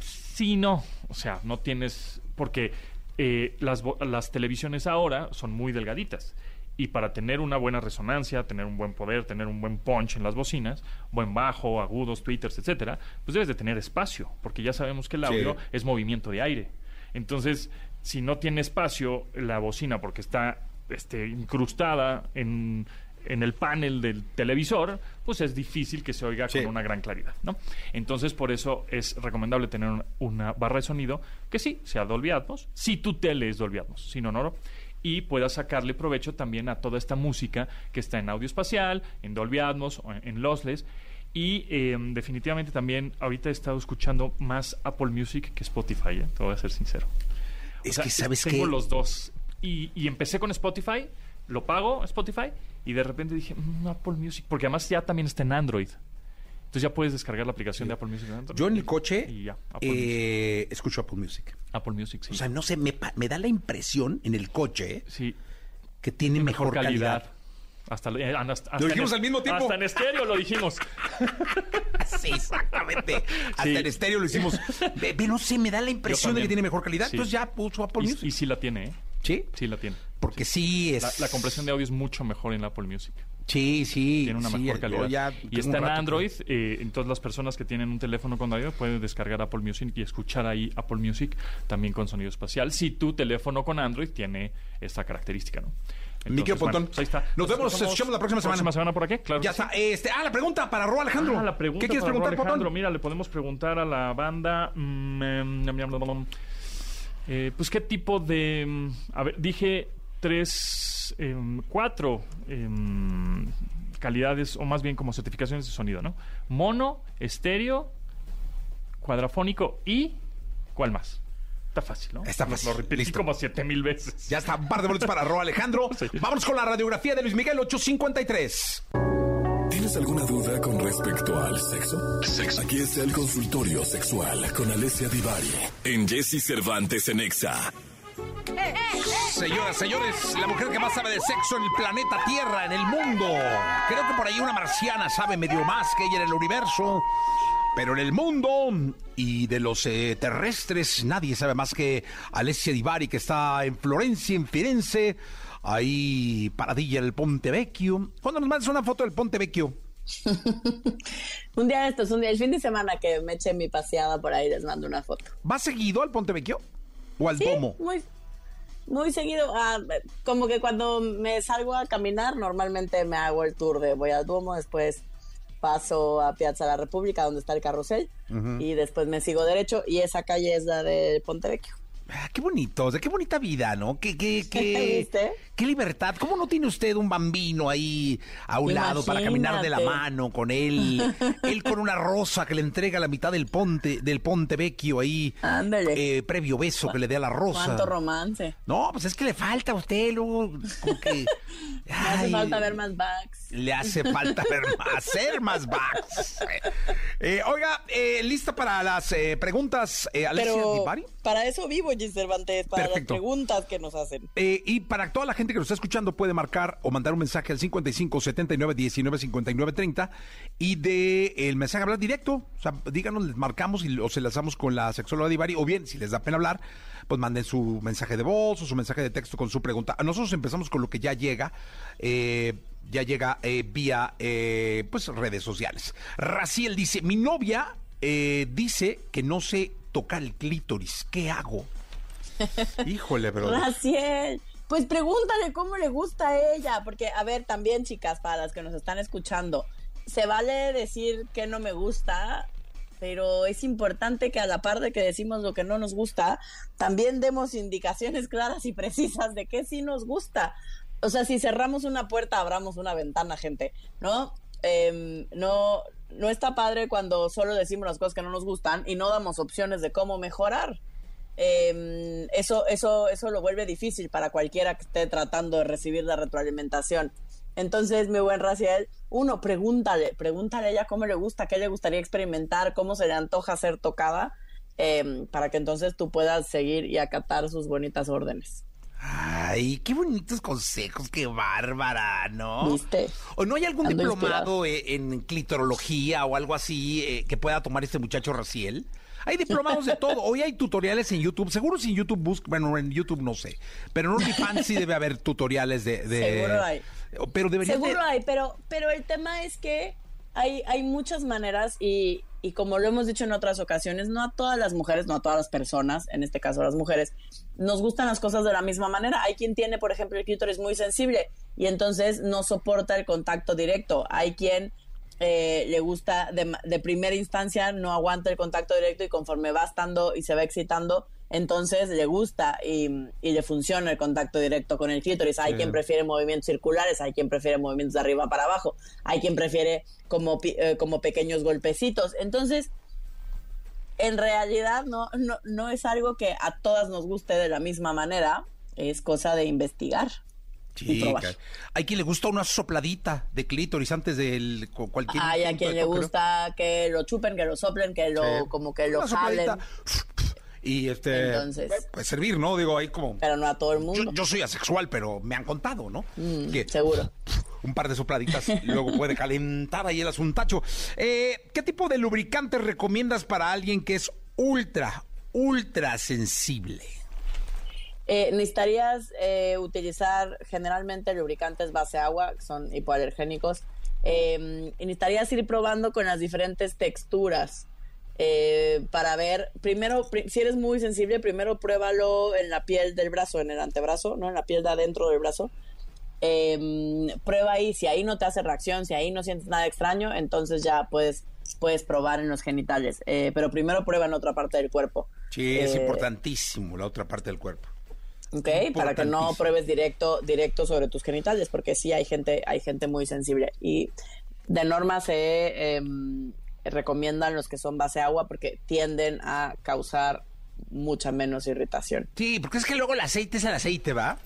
Speaker 6: Sí, no. O sea, no tienes. Porque eh, las, las televisiones ahora son muy delgaditas. Y para tener una buena resonancia, tener un buen poder, tener un buen punch en las bocinas, buen bajo, agudos, tweeters, etcétera, pues debes de tener espacio, porque ya sabemos que el audio es movimiento de aire. Entonces, si no tiene espacio la bocina porque está este, incrustada en, en el panel del televisor, pues es difícil que se oiga
Speaker 1: Sí.
Speaker 6: con una gran claridad, ¿no? Entonces, por eso es recomendable tener un- una barra de sonido que sí, sea Dolby Atmos, si tu tele es Dolby Atmos, si no, no, no, y puedas sacarle provecho también a toda esta música que está en audio espacial, en Dolby Atmos, o en, lossless, y eh, definitivamente también ahorita he estado escuchando más Apple Music que Spotify, ¿eh? te voy a ser sincero. O
Speaker 1: Es
Speaker 6: sea,
Speaker 1: que, ¿sabes
Speaker 6: tengo los dos. Y, y empecé con Spotify, lo pago Spotify, y de repente dije, "Mm, Apple Music, porque además ya también está en Android. Entonces ya puedes descargar la aplicación de Apple Music en.
Speaker 1: Yo en el coche
Speaker 6: Y ya, Apple,
Speaker 1: eh, escucho Apple Music.
Speaker 6: Apple Music, sí.
Speaker 1: O sea, no sé, me, da la impresión en el coche
Speaker 6: sí,
Speaker 1: que tiene mejor,
Speaker 6: mejor calidad.
Speaker 1: calidad.
Speaker 6: Hasta, eh, hasta-
Speaker 1: Lo
Speaker 6: en
Speaker 1: dijimos
Speaker 6: es-
Speaker 1: al mismo tiempo.
Speaker 6: Hasta en estéreo lo dijimos.
Speaker 1: Sí, exactamente. Hasta
Speaker 6: Sí.
Speaker 1: en estéreo lo hicimos. Ve, no sé, me da la impresión de que tiene mejor calidad.
Speaker 6: Sí.
Speaker 1: Entonces ya puso Apple
Speaker 6: Y,
Speaker 1: Music.
Speaker 6: y sí la tiene, ¿eh?
Speaker 1: sí,
Speaker 6: Sí la tiene.
Speaker 1: porque sí es.
Speaker 6: La, la compresión de audio es mucho mejor en Apple Music.
Speaker 1: Sí, sí.
Speaker 6: Tiene una
Speaker 1: sí,
Speaker 6: mejor calidad.
Speaker 1: ya
Speaker 6: y está en Android. eh, entonces las personas que tienen un teléfono con Android pueden descargar Apple Music y escuchar ahí Apple Music también con sonido espacial. Si tu teléfono con Android tiene esta característica, ¿no? Bueno, pues ahí está.
Speaker 1: Nos vemos,
Speaker 6: escuchamos
Speaker 1: escuchamos la próxima semana.
Speaker 6: ¿Próxima semana por aquí? Claro.
Speaker 1: Ya
Speaker 6: sí.
Speaker 1: está. Este, ah, la pregunta para Ro Alejandro.
Speaker 6: Ah, la pregunta
Speaker 1: ¿Qué quieres
Speaker 6: para
Speaker 1: preguntar,
Speaker 6: Alejandro?
Speaker 1: Potón?
Speaker 6: Mira, le podemos preguntar a la banda. mm, em. Eh, pues, ¿qué tipo de. mm, A ver, dije tres, em, cuatro em, calidades, o más bien como certificaciones de sonido, ¿no? Mono, estéreo, cuadrafónico y. ¿Cuál más? Está fácil, ¿no?
Speaker 1: Está fácil.
Speaker 6: Lo repetí
Speaker 1: Listo.
Speaker 6: como siete mil veces.
Speaker 1: Ya está, un par de boletos para Ro Alejandro.
Speaker 6: Sí.
Speaker 1: Vamos con la radiografía de Luis Miguel 853.
Speaker 3: ¿Tienes alguna duda con respecto al sexo? Aquí está el consultorio sexual con Alessia Divari en Jesse Cervantes en Exa.
Speaker 1: Señoras, señores, la mujer que más sabe de sexo en el planeta Tierra, en el mundo. Creo que por ahí una marciana sabe medio más que ella en el universo. Pero en el mundo y de los eh, terrestres, nadie sabe más que Alessia Divari, que está en Florencia, en Firenze, ahí paradilla en el Ponte Vecchio. ¿Cuándo nos mandas una foto del Ponte Vecchio?
Speaker 7: Un día de estos, un día, el fin de semana que me eché mi paseada por ahí, les mando una foto.
Speaker 1: ¿Va seguido al Ponte Vecchio? ¿O al
Speaker 7: Sí,
Speaker 1: Domo?
Speaker 7: muy, muy seguido. ah, como que cuando me salgo a caminar, normalmente me hago el tour de voy al Duomo, después paso a Piazza La República, donde está el carrusel, y después me sigo derecho, y esa calle es la de Ponte Vecchio.
Speaker 1: Ah, qué bonito, o sea, qué bonita vida, ¿no? Qué, qué, qué, qué libertad. ¿Cómo no tiene usted un bambino ahí a un lado para caminar de la mano con él? él con una rosa que le entrega la mitad del ponte, del ponte vecchio ahí.
Speaker 7: Ándale.
Speaker 1: eh, previo beso que le dé a la rosa.
Speaker 7: Cuánto romance.
Speaker 1: No, pues es que le falta a usted, luego, como que...
Speaker 7: Me hace falta ver más backs.
Speaker 1: Le hace falta ver más, hacer más backs. Eh, oiga, eh, ¿lista para las preguntas, Alessia
Speaker 7: Pero para eso vivo, Cervantes, para
Speaker 1: Perfecto.
Speaker 7: las preguntas que nos hacen.
Speaker 1: Eh, y para toda la gente que nos está escuchando puede marcar o mandar un mensaje al 55 79 19 59 30 y de el mensaje hablar directo, o sea, díganos, les marcamos y o se lanzamos con la sexóloga Divari o bien si les da pena hablar, pues manden su mensaje de voz o su mensaje de texto con su pregunta. Nosotros empezamos con lo que ya llega, eh, ya llega eh, vía eh, pues redes sociales. Raciel dice, mi novia eh, dice que no sé tocar el clítoris, ¿qué hago? Híjole, bro.
Speaker 7: Raciel, pues pregúntale cómo le gusta a ella, porque a ver, también chicas, para las que nos están escuchando, se vale decir que no me gusta, pero es importante que a la par de que decimos lo que no nos gusta, también demos indicaciones claras y precisas de qué sí nos gusta. O sea, si cerramos una puerta, abramos una ventana, gente, ¿no? Em, no, no está padre cuando solo decimos las cosas que no nos gustan y no damos opciones de cómo mejorar. Eh, eso, eso, eso lo vuelve difícil para cualquiera que esté tratando de recibir la retroalimentación. Entonces, mi buen Raciel, uno, pregúntale, pregúntale a ella cómo le gusta, qué le gustaría experimentar, cómo se le antoja ser tocada. em, para que entonces tú puedas seguir y acatar sus bonitas órdenes.
Speaker 1: Ay, qué bonitos consejos, qué bárbara, ¿no?
Speaker 7: ¿Viste?
Speaker 1: ¿O no hay algún
Speaker 7: Ando
Speaker 1: diplomado eh, en clitorología o algo así eh, que pueda tomar este muchacho Raciel? Hay diplomados de todo. Hoy hay tutoriales en YouTube. Seguro si en YouTube busca, bueno, en YouTube no sé. Pero en OnlyFans sí debe haber tutoriales de... de-
Speaker 7: Seguro hay.
Speaker 1: Pero debería
Speaker 7: Seguro hay, pero, pero el tema es que hay, hay muchas maneras y, y como lo hemos dicho en otras ocasiones, no a todas las mujeres, no a todas las personas, en este caso a las mujeres, nos gustan las cosas de la misma manera. Hay quien tiene, por ejemplo, el clítoris muy sensible y entonces no soporta el contacto directo. Hay quien eh, le gusta de, de primera instancia, no aguanta el contacto directo y conforme va estando y se va excitando, entonces le gusta y, y le funciona el contacto directo con el clítoris. Hay quien prefiere movimientos circulares, hay quien prefiere movimientos de arriba para abajo, hay quien prefiere como, eh, como pequeños golpecitos. Entonces, en realidad no, no, no es algo que a todas nos guste de la misma manera, es cosa de investigar. Y probar.
Speaker 1: Chica, hay quien le gusta una sopladita de clítoris antes del cu- cualquier...
Speaker 7: Hay a quien le
Speaker 1: toque, ¿no?
Speaker 7: gusta que lo chupen, que lo soplen, que lo,
Speaker 1: Sí.
Speaker 7: como que lo
Speaker 1: Una
Speaker 7: jalen,
Speaker 1: sopladita. Y este...
Speaker 7: Entonces.
Speaker 1: Puede servir, ¿no? Digo, ahí como...
Speaker 7: pero no a todo el mundo.
Speaker 1: yo soy asexual, pero me han contado, ¿no?
Speaker 7: Mm,
Speaker 1: que
Speaker 7: seguro.
Speaker 1: un par de sopladitas y luego puede calentar ahí el asuntacho. Eh, ¿Qué tipo de lubricante recomiendas para alguien que es ultra, ultra sensible?
Speaker 7: Eh, necesitarías eh, utilizar generalmente lubricantes base agua, que son hipoalergénicos. Eh, y necesitarías ir probando con las diferentes texturas eh, para ver, primero, pri- si eres muy sensible, primero pruébalo en la piel del brazo, en el antebrazo, no en la piel de adentro del brazo. Eh, prueba ahí, si ahí no te hace reacción, si ahí no sientes nada extraño, entonces ya puedes, puedes probar en los genitales. Eh, pero primero prueba en otra parte del cuerpo.
Speaker 1: Sí, es importantísimo la otra parte del cuerpo.
Speaker 7: Ok, para que no pruebes directo, directo sobre tus genitales, porque sí hay gente, hay gente muy sensible. Y de norma se em, recomiendan los que son base agua porque tienden a causar mucha menos irritación.
Speaker 1: Sí, porque es que luego el aceite es el aceite, ¿va?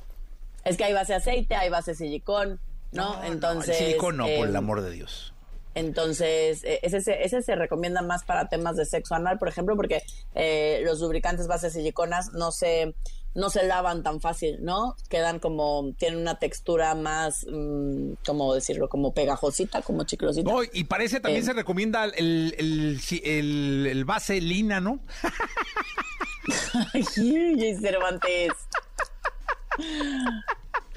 Speaker 7: Es que hay base aceite, hay base silicón, ¿no? Entonces.
Speaker 1: el silicón no, por
Speaker 7: em,
Speaker 1: el amor de Dios.
Speaker 7: Entonces, eh, ese, se- ese se recomienda más para temas de sexo anal, por ejemplo, porque eh, los lubricantes base siliconas no se, no se lavan tan fácil, ¿no? Quedan como, tienen una textura más, mm, ¿cómo decirlo? Como pegajosita, como chiclosita.
Speaker 1: No, y parece también
Speaker 7: Eh.
Speaker 1: se recomienda el, el, el- el base lina, ¿no?
Speaker 7: Cervantes.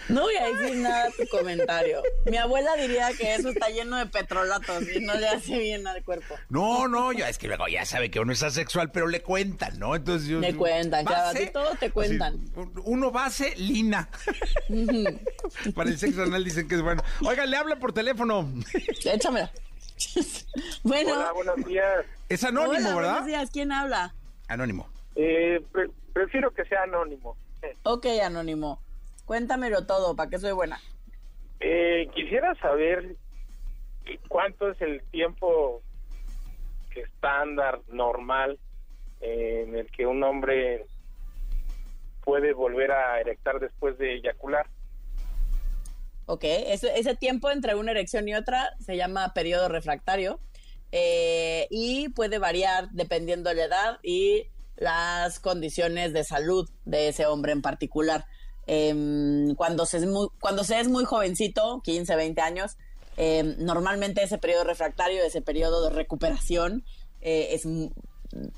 Speaker 7: No voy a decir nada a tu comentario. Mi abuela diría que eso está lleno de petrolatos y no le hace bien al cuerpo.
Speaker 1: No, no, ya es que luego ya sabe que uno es asexual, pero le cuentan, ¿no? Entonces yo-
Speaker 7: Le cuentan, claro, a ti todo te cuentan.
Speaker 1: Así, uno base lina. Para el sexo anal dicen que es bueno. Oiga, le habla por teléfono.
Speaker 7: Échamela. bueno,
Speaker 8: Hola, buenos días.
Speaker 1: Es anónimo,
Speaker 7: hola,
Speaker 1: ¿verdad?
Speaker 7: buenos días. ¿Quién habla?
Speaker 1: Anónimo.
Speaker 8: Eh, pre- prefiero que sea anónimo.
Speaker 7: Ok, Anónimo. Cuéntamelo todo, ¿para qué soy buena?
Speaker 8: eh, quisiera saber cuánto es el tiempo estándar, normal, eh, en el que un hombre puede volver a erectar después de eyacular.
Speaker 7: Ok, ese, ese tiempo entre una erección y otra se llama periodo refractario eh, y puede variar dependiendo de la edad y las condiciones de salud de ese hombre en particular. Em, cuando, se es muy, jovencito, 15, 20 años, em, normalmente ese periodo refractario, ese periodo de recuperación, eh, es mu-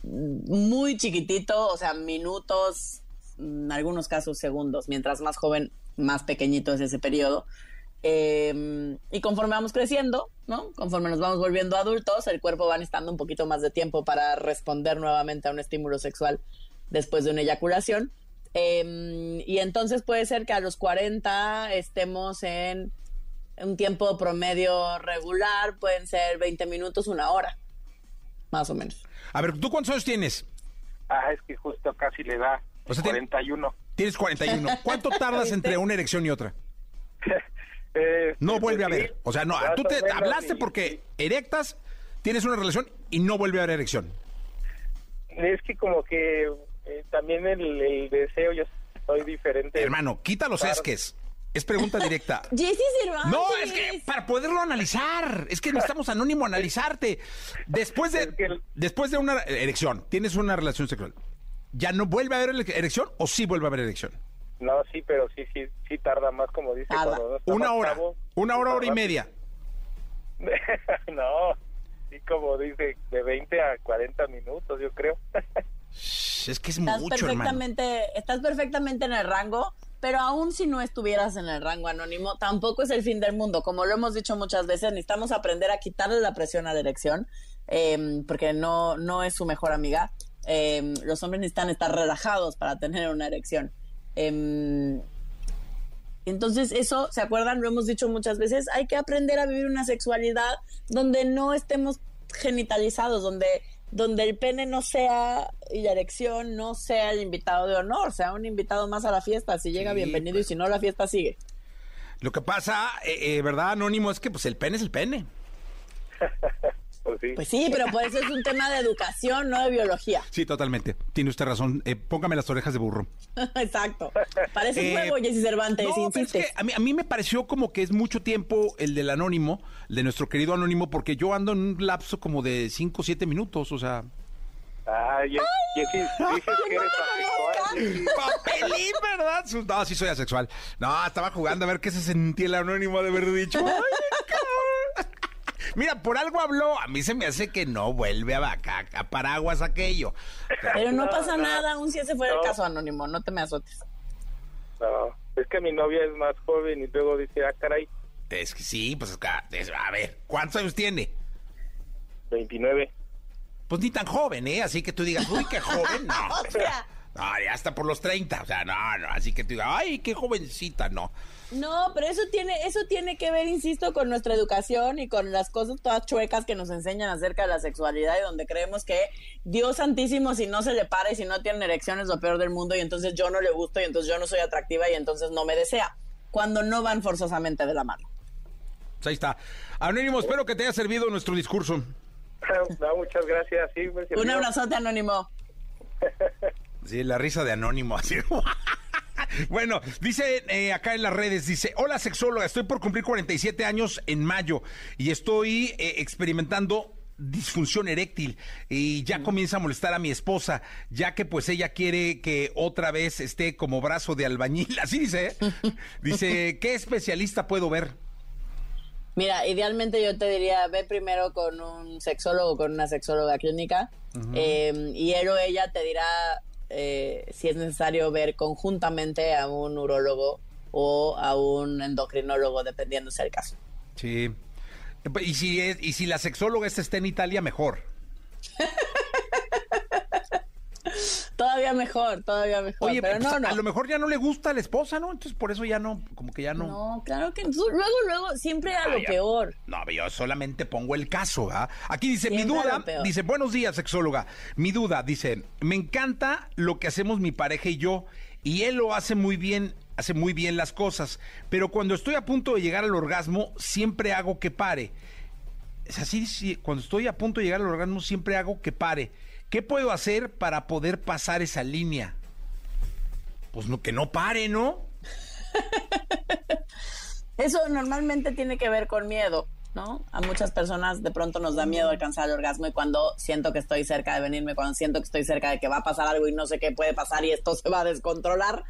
Speaker 7: muy chiquitito, o sea, minutos, en algunos casos segundos. Mientras más joven, más pequeñito es ese periodo. Eh, y conforme vamos creciendo, ¿no? Conforme nos vamos volviendo adultos, el cuerpo va necesitando un poquito más de tiempo para responder nuevamente a un estímulo sexual después de una eyaculación. Eh, y entonces puede ser que a los 40 estemos en un tiempo promedio regular, pueden ser 20 minutos, una hora, más o menos.
Speaker 1: A ver, ¿tú cuántos años tienes?
Speaker 8: Ah, es que justo casi le da
Speaker 1: O sea, tiene-
Speaker 8: 41.
Speaker 1: Tienes 41. ¿Cuánto tardas entre una erección y otra?
Speaker 8: Eh,
Speaker 1: No
Speaker 8: pues
Speaker 1: vuelve a haber. O sea, no, tú te hablaste
Speaker 8: y-
Speaker 1: porque erectas, tienes una relación y no vuelve a haber erección.
Speaker 8: Es que como que eh, también el, el deseo yo soy diferente.
Speaker 1: Hermano, quita los
Speaker 8: Claro.
Speaker 1: esques. Es pregunta directa.
Speaker 7: Cervantes.
Speaker 1: No, es que para poderlo analizar, es que necesitamos anónimo analizarte. Después de,
Speaker 8: Es que el-
Speaker 1: después de una erección, tienes una relación sexual, ¿ya no vuelve a haber erección o sí vuelve a haber erección?
Speaker 8: No, sí, pero sí, sí, sí tarda más, como dice. Cuando no
Speaker 1: Una hora, una hora, hora y media.
Speaker 8: no, sí, como dice, de 20 a 40 minutos, yo creo.
Speaker 1: Es que es
Speaker 7: Estás
Speaker 1: mucho, hermano.
Speaker 7: perfectamente, estás perfectamente en el rango, pero aún si no estuvieras en el rango anónimo, tampoco es el fin del mundo. Como lo hemos dicho muchas veces, necesitamos aprender a quitarle la presión a la erección, eh, porque no, no es su mejor amiga. Eh, los hombres necesitan estar relajados para tener una erección. Eh, entonces, eso, ¿se acuerdan? Lo hemos dicho muchas veces, hay que aprender a vivir una sexualidad donde no estemos genitalizados, donde, donde el pene no sea y la erección no sea el invitado de honor, sea un invitado más a la fiesta. Si llega,
Speaker 1: Sí,
Speaker 7: bienvenido,
Speaker 1: pues.
Speaker 7: y si no, la fiesta sigue.
Speaker 1: Lo que pasa, eh, eh, ¿verdad, Anónimo? Es que pues el pene es el pene.
Speaker 8: Pues sí.
Speaker 7: Pues sí, pero por eso es un tema de educación, no de biología.
Speaker 1: Sí, totalmente. Tiene usted razón. Eh, póngame las orejas de burro.
Speaker 7: Exacto. Parece un
Speaker 1: Eh,
Speaker 7: juego, Jessy Cervantes,
Speaker 1: No, pero es
Speaker 7: insistes.
Speaker 1: que a mí, a mí me pareció como que es mucho tiempo el del anónimo, el de nuestro querido anónimo, porque yo ando en un lapso como de 5 o 7 minutos, o sea...
Speaker 8: Ah, Ye- Jessy, dices que eres asexual. Jessy.
Speaker 1: Papelín, ¿verdad? No, sí soy asexual. No, estaba jugando a ver qué se sentía el anónimo de haber dicho. "Ay, cabrón". Mira, por algo habló. A mí se me hace que no vuelve a, vaca, a paraguas aquello.
Speaker 7: Pero no
Speaker 8: No,
Speaker 7: pasa
Speaker 8: no.
Speaker 7: nada, aún si ese fuera
Speaker 8: No.
Speaker 7: el caso anónimo, no te me azotes.
Speaker 8: No, es que mi novia es más joven y luego dice, ah, caray,
Speaker 1: Es que sí, pues acá, es- a ver, ¿cuántos años tiene?
Speaker 8: 29.
Speaker 1: Pues ni tan joven, ¿eh? Así que tú digas, uy, qué joven, no.
Speaker 7: O sea,
Speaker 1: No, ya está por los 30, o sea, no, no, así que tú digas, ay, qué jovencita, no.
Speaker 7: No, pero eso tiene, eso tiene que ver, insisto, con nuestra educación y con las cosas todas chuecas que nos enseñan acerca de la sexualidad y donde creemos que Dios santísimo, si no se le para y si no tiene erección es lo peor del mundo y entonces yo no le gusto y entonces yo no soy atractiva y entonces no me desea. Cuando no van forzosamente de la mano.
Speaker 1: Pues ahí está. Anónimo, espero que te haya servido nuestro discurso.
Speaker 8: no, muchas gracias. Sí.
Speaker 7: Un abrazote anónimo.
Speaker 1: Sí, la risa de Anónimo, así. Bueno, dice eh, acá en las redes, dice, hola sexóloga, estoy por cumplir 47 años en mayo y estoy eh, experimentando disfunción eréctil y ya comienza a molestar a mi esposa, ya que pues ella quiere que otra vez esté como brazo de albañil, así dice, ¿eh? dice, ¿qué especialista puedo ver?
Speaker 7: Mira, idealmente yo te diría, ve primero con un sexólogo con una sexóloga clínica eh, y él o ella te dirá eh, si es necesario ver conjuntamente a un urólogo o a un endocrinólogo, dependiendo sea el caso.
Speaker 1: Sí. Y si, es, y si la sexóloga esta está en Italia, mejor.
Speaker 7: Todavía mejor, todavía mejor.
Speaker 1: Oye,
Speaker 7: pero
Speaker 1: pues,
Speaker 7: no, no.
Speaker 1: a lo mejor ya no le gusta a la esposa, ¿no? Entonces por eso ya no, como que ya no.
Speaker 7: No, claro que no. Luego, luego, siempre a lo peor.
Speaker 1: No, yo solamente pongo el caso, ¿ah? Aquí dice, mi
Speaker 7: Siempre
Speaker 1: duda, dice, buenos días, sexóloga. Mi duda, dice, me encanta lo que hacemos mi pareja y yo, y él lo hace muy bien, hace muy bien las cosas, pero cuando estoy a punto de llegar al orgasmo, siempre hago que pare. Es así, sí, cuando estoy a punto de llegar al orgasmo, siempre hago que pare. ¿Qué puedo hacer para poder pasar esa línea? Pues no, que no pare, ¿no?
Speaker 7: Eso normalmente tiene que ver con miedo, ¿no? A muchas personas de pronto nos da miedo alcanzar el orgasmo y cuando siento que estoy cerca de venirme, cuando siento que estoy cerca de que va a pasar algo y no sé qué puede pasar y esto se va a descontrolar,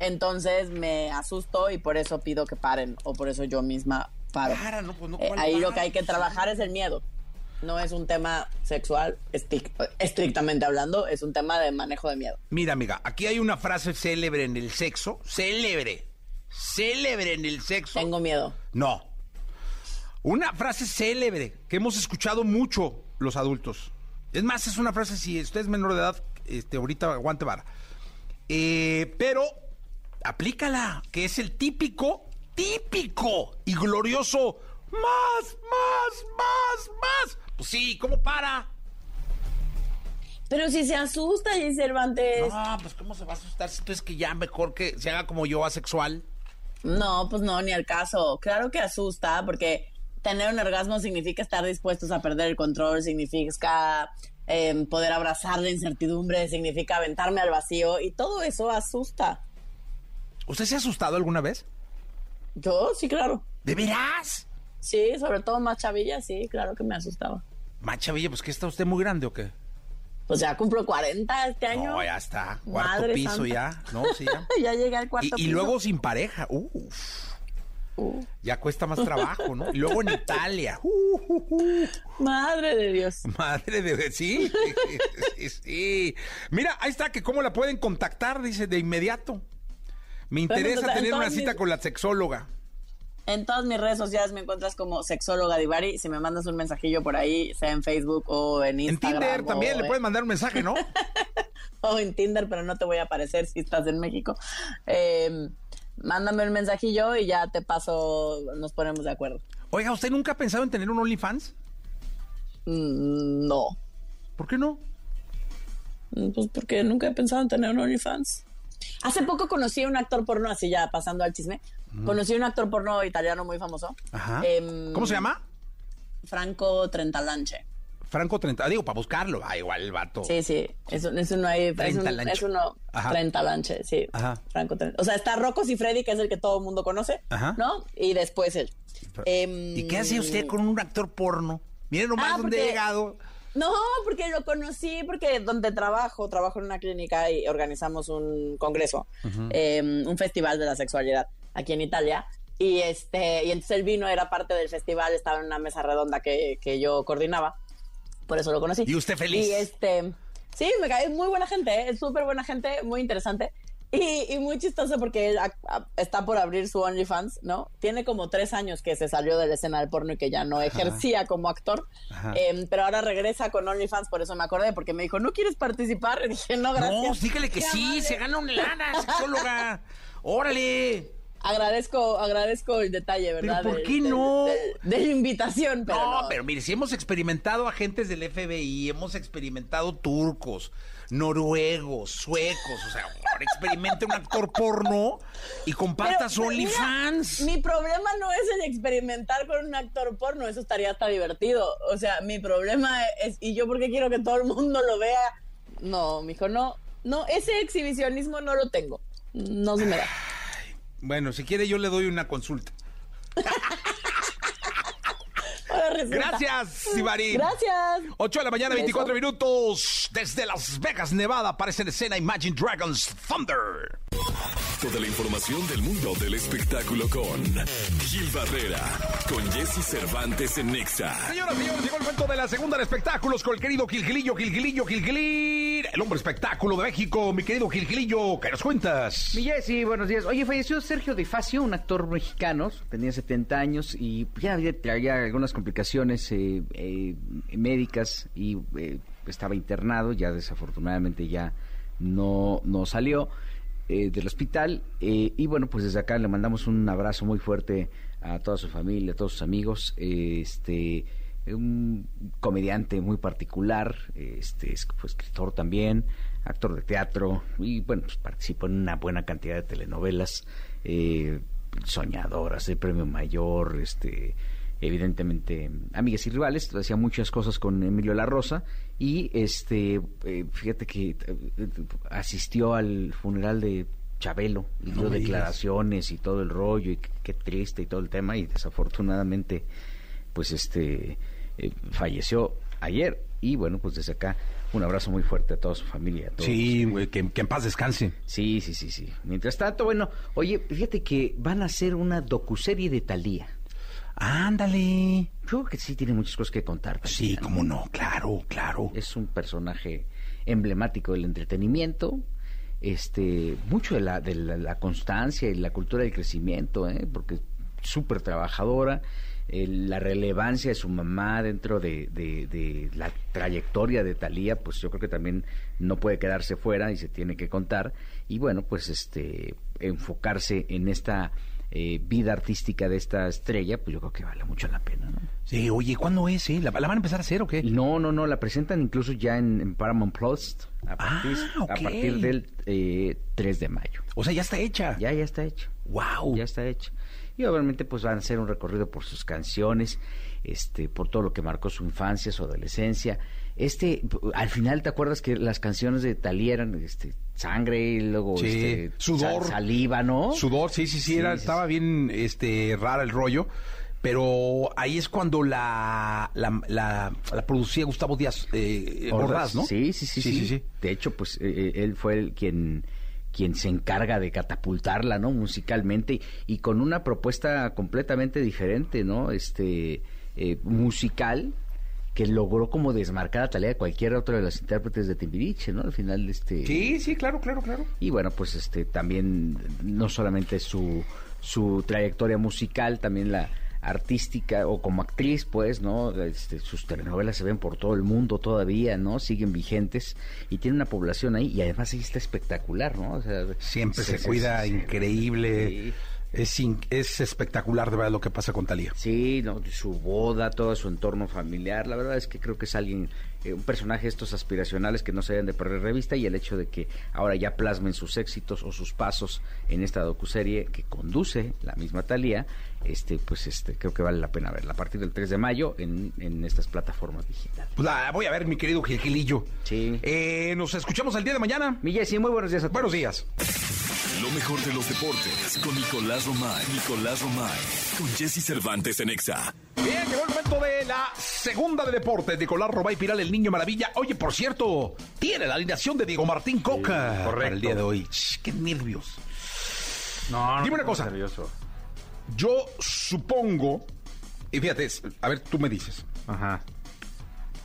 Speaker 7: entonces me asusto y por eso pido que paren o por eso yo misma paro.
Speaker 1: Para, no, pues no,
Speaker 7: Eh,
Speaker 1: ¿cuál
Speaker 7: ahí lo
Speaker 1: para?
Speaker 7: que hay que trabajar es el miedo. No es un tema sexual, estric- estrictamente hablando, es un tema de manejo de miedo.
Speaker 1: Mira, amiga, aquí hay una frase célebre en el sexo. Célebre. Célebre en el sexo.
Speaker 7: Tengo miedo.
Speaker 1: No. Una frase célebre que hemos escuchado mucho los adultos. Es más, es una frase, si usted es menor de edad, este, ahorita aguante vara. Eh, pero aplícala, que es el típico, típico y glorioso más, más, más, más. Pues sí, ¿cómo para?
Speaker 7: Pero si se asusta, y Cervantes.
Speaker 1: No, pues ¿cómo se va a asustar si tú es que ya mejor que se haga como yo asexual?
Speaker 7: No, pues no, ni al caso. Claro que asusta, porque tener un orgasmo significa estar dispuestos a perder el control, significa eh, poder abrazar la incertidumbre, significa aventarme al vacío, y todo eso asusta.
Speaker 1: ¿Usted se ha asustado alguna vez?
Speaker 7: Yo, sí, claro.
Speaker 1: ¿De veras?
Speaker 7: Sí, sobre todo más chavilla, sí, claro que me asustaba.
Speaker 1: Macha Villa, pues que está usted muy grande o qué?
Speaker 7: Pues ya cumplo 40 este año.
Speaker 1: No, ya está. Cuarto
Speaker 7: Madre
Speaker 1: piso
Speaker 7: santa.
Speaker 1: ya. No, sí, ya.
Speaker 7: ya llegué al cuarto
Speaker 1: Y, y
Speaker 7: piso.
Speaker 1: luego sin pareja. Uf.
Speaker 7: Uh,
Speaker 1: Ya cuesta más trabajo, ¿no? Y luego en Italia. Uh,
Speaker 7: madre de Dios.
Speaker 1: Madre de... Sí, sí, sí. Mira, ahí está, que cómo la pueden contactar, dice, de inmediato. Me interesa tener una cita con la sexóloga.
Speaker 7: En todas mis redes sociales me encuentras como sexóloga Divari. Si me mandas un mensajillo por ahí, sea en Facebook o en
Speaker 1: En
Speaker 7: Instagram.
Speaker 1: Tinder también
Speaker 7: o,
Speaker 1: le pueden mandar un mensaje, ¿no?
Speaker 7: o en Tinder, pero no te voy a aparecer si estás en México. Eh, mándame un mensajillo y ya te paso, nos ponemos de acuerdo.
Speaker 1: Oiga, ¿usted nunca ha pensado en tener un OnlyFans?
Speaker 7: Mm, no.
Speaker 1: ¿Por qué no?
Speaker 7: Mm, Pues porque nunca he pensado en tener un OnlyFans. Hace poco conocí a un actor porno, así ya pasando al chisme. Conocí a un actor porno italiano muy famoso.
Speaker 1: Ajá.
Speaker 7: Em,
Speaker 1: ¿Cómo se llama?
Speaker 7: Franco Trentalanche.
Speaker 1: Franco 30. Digo, para buscarlo. Ah, igual el vato.
Speaker 7: Sí, sí. Es, es uno ahí. Es, un-
Speaker 1: Trentalanche.
Speaker 7: es uno.
Speaker 1: Ajá.
Speaker 7: Trentalanche, sí.
Speaker 1: Ajá.
Speaker 7: Franco Trent- O sea, está Rocco y Freddy, que es el que todo el mundo conoce.
Speaker 1: Ajá.
Speaker 7: ¿No? Y después él. Em,
Speaker 1: ¿Y qué hace usted con un actor porno? Miren nomás
Speaker 7: Ah,
Speaker 1: dónde he llegado.
Speaker 7: No, porque lo conocí, porque donde trabajo, trabajo en una clínica y organizamos un congreso, eh, un festival de la sexualidad aquí en Italia. Y este, y entonces él vino, era parte del festival, estaba en una mesa redonda que, que yo coordinaba. Por eso lo conocí.
Speaker 1: ¿Y usted feliz?
Speaker 7: Y este, sí, me cae muy buena gente, ¿eh? es súper buena gente, muy interesante. Y, y muy chistoso porque él a- a- está por abrir su OnlyFans, ¿no? Tiene como tres años que se salió de la escena del porno y que ya no ejercía como actor.
Speaker 1: Ajá.
Speaker 7: Em, pero ahora regresa con OnlyFans, por eso me acordé, porque me dijo, ¿no quieres participar? Y dije, no, gracias.
Speaker 1: No, dígale que sí,
Speaker 7: amable.
Speaker 1: se gana una lana, sexóloga. Órale.
Speaker 7: Agradezco, agradezco el detalle, ¿verdad?
Speaker 1: ¿por
Speaker 7: Del-
Speaker 1: qué no?
Speaker 7: De la invitación, pero
Speaker 1: No,
Speaker 7: no.
Speaker 1: pero mire, si hemos experimentado agentes del FBI, hemos experimentado turcos, noruegos, suecos, o sea, experimente un actor porno y comparta
Speaker 7: Pero,
Speaker 1: su
Speaker 7: pero
Speaker 1: OnlyFans.
Speaker 7: Mi problema no es el experimentar con un actor porno, eso estaría hasta divertido. O sea, mi problema es, y yo porque quiero que todo el mundo lo vea. No, mijo, no, no, ese exhibicionismo no lo tengo. No se me da.
Speaker 1: Bueno, si quiere yo le doy una consulta. Gracias, Sibari.
Speaker 7: Gracias.
Speaker 1: 8 de la mañana,
Speaker 7: Beso.
Speaker 1: 24 minutos. Desde Las Vegas, Nevada, aparece en escena Imagine Dragons Thunder.
Speaker 3: Toda la información del mundo del espectáculo con Gil Barrera, con Jesse Cervantes en Nexa.
Speaker 1: Señoras y señores, llegó el momento de la segunda de espectáculos con el querido Gilgilillo, Gilgilillo, Gilgilín, el hombre espectáculo de México. Mi querido Gilgilillo, ¿qué nos cuentas?
Speaker 4: Mi Jessy, buenos días. Oye, falleció Sergio De Facio, un actor mexicano, tenía 70 años y ya había traía algunas complicaciones eh, eh, médicas y eh, estaba internado, ya desafortunadamente ya no, no salió eh, del hospital y bueno, pues desde acá le mandamos un abrazo muy fuerte a toda su familia, a todos sus amigos, este un comediante muy particular, este es- escritor también, actor de teatro y bueno, pues participó en una buena cantidad de telenovelas, eh, soñadoras, el premio mayor, este evidentemente amigas y rivales, hacía muchas cosas con Emilio La Rosa y este eh, fíjate que eh, asistió al funeral de Chabelo y dio declaraciones y todo el rollo y qué, qué triste y todo el tema y desafortunadamente pues este eh, falleció ayer y bueno pues desde acá un abrazo muy fuerte a toda su familia a todos.
Speaker 1: Sí, güey, que, que en paz descanse.
Speaker 4: sí sí sí sí mientras tanto bueno oye fíjate que van a hacer una docuserie de Talía
Speaker 1: Ándale.
Speaker 4: yo creo que sí tiene muchas cosas que contar
Speaker 1: Sí, cómo no, claro, claro.
Speaker 4: es un personaje emblemático del entretenimiento este mucho de la de la, la constancia y la cultura del crecimiento ¿eh? porque súper trabajadora eh, la relevancia de su mamá dentro de, de- de la trayectoria de Talía pues yo creo que también no puede quedarse fuera y se tiene que contar y bueno pues este enfocarse en esta eh, vida artística de esta estrella pues yo creo que vale mucho la pena ¿no?
Speaker 1: Sí, oye, ¿cuándo es? eh? ¿La, la van a empezar a hacer o qué?
Speaker 4: No, no, no, la presentan incluso ya en, en Paramount Plus a partir,
Speaker 1: Ah, ok.
Speaker 4: a partir del eh, 3 de mayo.
Speaker 1: O sea, ya está hecha.
Speaker 4: Ya, ya está hecho.
Speaker 1: Wow.
Speaker 4: Ya está hecho. Y obviamente pues van a hacer un recorrido por sus canciones, este, por todo lo que marcó su infancia, su adolescencia, este, al final, ¿te acuerdas que las canciones de Talía eran este, sangre y luego
Speaker 1: Sí,
Speaker 4: este,
Speaker 1: sudor.
Speaker 4: sal- saliva, ¿no?
Speaker 1: Sudor, sí, sí, sí,
Speaker 4: Sí,
Speaker 1: era,
Speaker 4: sí,
Speaker 1: estaba
Speaker 4: sí.
Speaker 1: bien este, rara el rollo. Pero ahí es cuando la, la, la, la producía Gustavo Díaz eh, Ordaz, ¿no?
Speaker 4: Sí, sí, sí, sí, De hecho, pues eh, él fue el quien quien se encarga de catapultarla, ¿no? Musicalmente y con una propuesta completamente diferente, ¿no? Este eh, musical que logró como desmarcar a Talía de cualquier otro de los intérpretes de Timbiriche, ¿no? Al final, este
Speaker 1: Sí, sí, claro, claro, claro.
Speaker 4: y bueno, pues este también no solamente su, su trayectoria musical, también la artística o como actriz, pues, ¿no? Este, sus telenovelas se ven por todo el mundo todavía, ¿no? Siguen vigentes y tiene una población ahí y además ahí está espectacular, ¿no? O sea,
Speaker 1: Siempre se, cuida, increíble.
Speaker 4: Sí.
Speaker 1: Es, es espectacular de verdad lo que pasa con Talía.
Speaker 4: Sí, no, su boda, todo su entorno familiar. La verdad es que creo que es alguien, eh, un personaje estos aspiracionales que no se deben de perder revista y el hecho de que ahora ya plasmen sus éxitos o sus pasos en esta docuserie que conduce la misma Talía, este, pues este, creo que vale la pena verla a partir del 3 de mayo en, en estas plataformas digitales.
Speaker 1: Pues la voy a ver, mi querido Gilgilillo.
Speaker 4: Sí.
Speaker 1: Eh, nos escuchamos el día de mañana.
Speaker 4: Mi Jessy, muy buenos días a todos.
Speaker 1: Buenos días.
Speaker 3: Lo mejor de los deportes con Nicolás Romay. Nicolás Romay. Con Jesse Cervantes en Exa.
Speaker 1: Bien, llegó el momento de la segunda de deportes. Nicolás Robay Piral, el niño maravilla. Oye, por cierto, tiene la alineación de Diego Martín Coca para el día de hoy. Ch, qué nervios.
Speaker 5: No,
Speaker 1: Dime una cosa.
Speaker 5: Nervioso.
Speaker 1: Yo supongo, y fíjate, a ver, tú me dices,
Speaker 5: Ajá.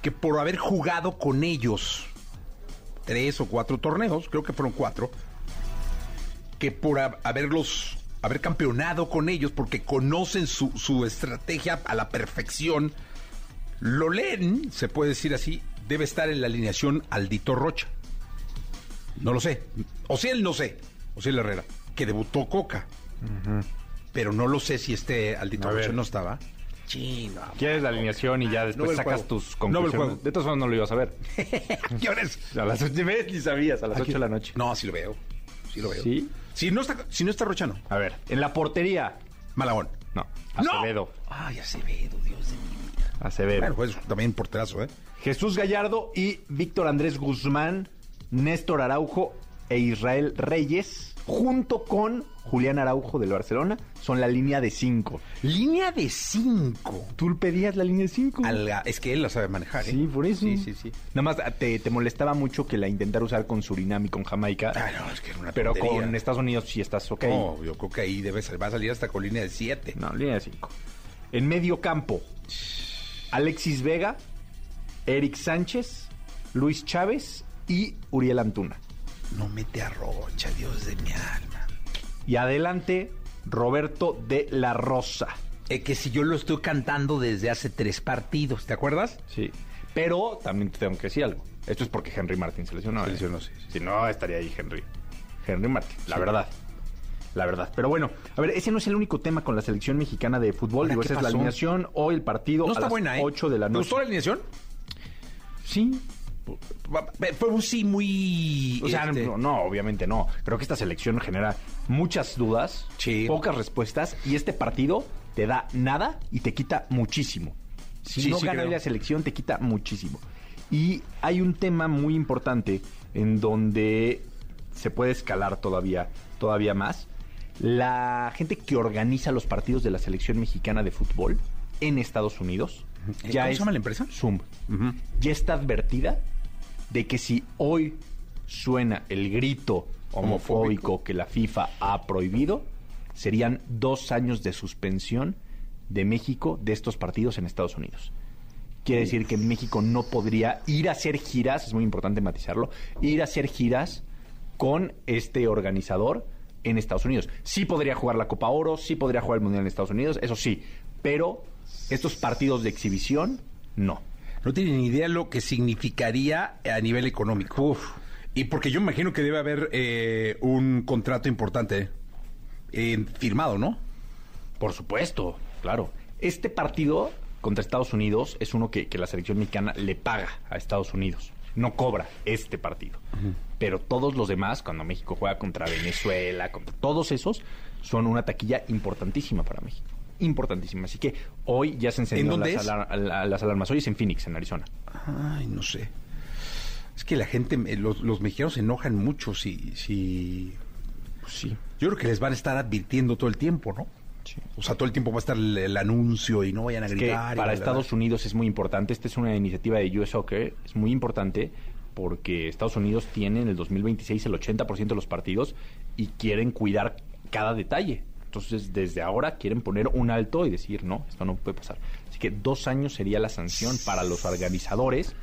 Speaker 1: que por haber jugado con ellos tres o cuatro torneos, creo que fueron cuatro, que por ha- haberlos, haber campeonado con ellos, porque conocen su, su estrategia a la perfección, lo leen, se puede decir así, debe estar en la alineación Aldito Rocha. No lo sé. O si él no sé, o si él Herrera, que debutó Coca. Pero no lo sé si este Aldito. Rocha no estaba. Chino.
Speaker 5: Quieres la alineación y ya después
Speaker 1: No ve el
Speaker 5: sacas tus
Speaker 1: No
Speaker 5: conclusiones.
Speaker 1: juego.
Speaker 5: de todas formas no lo ibas a ver.
Speaker 1: ¿Qué hora es?
Speaker 5: A las 8 ni sabías, a las 8 de la noche.
Speaker 1: No, sí lo veo. Sí lo veo.
Speaker 5: ¿Sí?
Speaker 1: Si no está, si no está Rocha, no.
Speaker 5: A ver, en la portería.
Speaker 1: Malagón.
Speaker 5: No,
Speaker 1: ¡No!
Speaker 5: Acevedo.
Speaker 1: Ay, Acevedo, Dios de mi vida.
Speaker 5: Acevedo.
Speaker 1: Bueno, pues también porterazo, ¿eh?
Speaker 5: Jesús Gallardo y Víctor Andrés Guzmán, Néstor Araujo e Israel Reyes, junto con Julián Araujo del Barcelona, son la línea de 5.
Speaker 1: Línea de cinco.
Speaker 5: Tú pedías la línea de 5.
Speaker 1: Alga- Es que él la sabe manejar, ¿eh?
Speaker 5: Sí, por eso.
Speaker 1: Sí, sí, sí.
Speaker 5: Nada más te, te molestaba mucho que la intentara usar con Surinam y con Jamaica.
Speaker 1: Ah, no, es que era una
Speaker 5: pero
Speaker 1: tontería.
Speaker 5: con Estados Unidos sí estás ok.
Speaker 1: No, yo creo que ahí debe va a salir hasta con línea de siete.
Speaker 5: No, línea de 5. En medio campo, Alexis Vega, Eric Sánchez, Luis Chávez y Uriel Antuna.
Speaker 1: No mete a Rocha, Dios de mi alma.
Speaker 5: Y adelante, Roberto de la Rosa.
Speaker 1: Eh, que si yo lo estoy cantando desde hace tres partidos, ¿te acuerdas?
Speaker 5: Sí. Pero también te tengo que decir algo. Esto es porque Henry Martin se lesionó.
Speaker 1: Se
Speaker 5: ¿eh?
Speaker 1: lesionó, sí, sí.
Speaker 5: Si no, estaría ahí Henry. Henry Martin, la
Speaker 1: Sí.
Speaker 5: verdad. La verdad. Pero bueno, a ver, ese no es el único tema con la selección mexicana de fútbol. Digo,
Speaker 1: ¿qué
Speaker 5: esa es la alineación. Hoy el partido
Speaker 1: No
Speaker 5: a
Speaker 1: está
Speaker 5: las
Speaker 1: buena, ¿eh?
Speaker 5: 8 de la
Speaker 1: ¿Te
Speaker 5: noche.
Speaker 1: gustó la alineación?
Speaker 5: Sí.
Speaker 1: Fue un sí muy...
Speaker 5: O sea,
Speaker 1: este,
Speaker 5: no, no, obviamente no. Creo que esta selección genera muchas dudas,
Speaker 1: Sí.
Speaker 5: pocas respuestas, y este partido te da nada y te quita muchísimo. Si
Speaker 1: Sí,
Speaker 5: no
Speaker 1: sí
Speaker 5: gana
Speaker 1: creo.
Speaker 5: la selección, te quita muchísimo. Y hay un tema muy importante en donde se puede escalar todavía, todavía más. La gente que organiza los partidos de la selección mexicana de fútbol en Estados Unidos.
Speaker 1: ¿Cómo se llama la empresa?
Speaker 5: Zoom. Ya está advertida de que si hoy suena el grito homofóbico que la FIFA ha prohibido, serían dos años de suspensión de México de estos partidos en Estados Unidos. Quiere decir que México no podría ir a hacer giras, es muy importante matizarlo, ir a hacer giras con este organizador en Estados Unidos. Sí podría jugar la Copa Oro, sí podría jugar el Mundial en Estados Unidos, eso sí, pero estos partidos de exhibición, no.
Speaker 1: No tienen ni idea lo que significaría a nivel económico. Y porque yo imagino que debe haber eh, un contrato importante eh, firmado, ¿no?
Speaker 5: Por supuesto, claro. Este partido contra Estados Unidos es uno que, que la selección mexicana le paga a Estados Unidos. No cobra este partido. Pero todos los demás, cuando México juega contra Venezuela, contra todos esos, son una taquilla importantísima para México. Importantísima. Así que hoy ya se encendieron las, alar- la- las alarmas. Hoy es en Phoenix, en Arizona.
Speaker 1: Ay, no sé. Es que la gente, eh, los, los mexicanos se enojan mucho si, si...
Speaker 5: Pues sí.
Speaker 1: Yo creo que les van a estar advirtiendo todo el tiempo, ¿no?
Speaker 5: Sí.
Speaker 1: O sea, todo el tiempo va a estar el, el anuncio y no vayan a
Speaker 5: Es
Speaker 1: gritar. y
Speaker 5: para Estados. Unidos es muy importante. Esta es una iniciativa de US Soccer. Es muy importante porque Estados Unidos tiene en el 2026 el 80% de los partidos y quieren cuidar cada detalle. Entonces, desde ahora quieren poner un alto y decir, no, esto no puede pasar. Así que dos años sería la sanción para los organizadores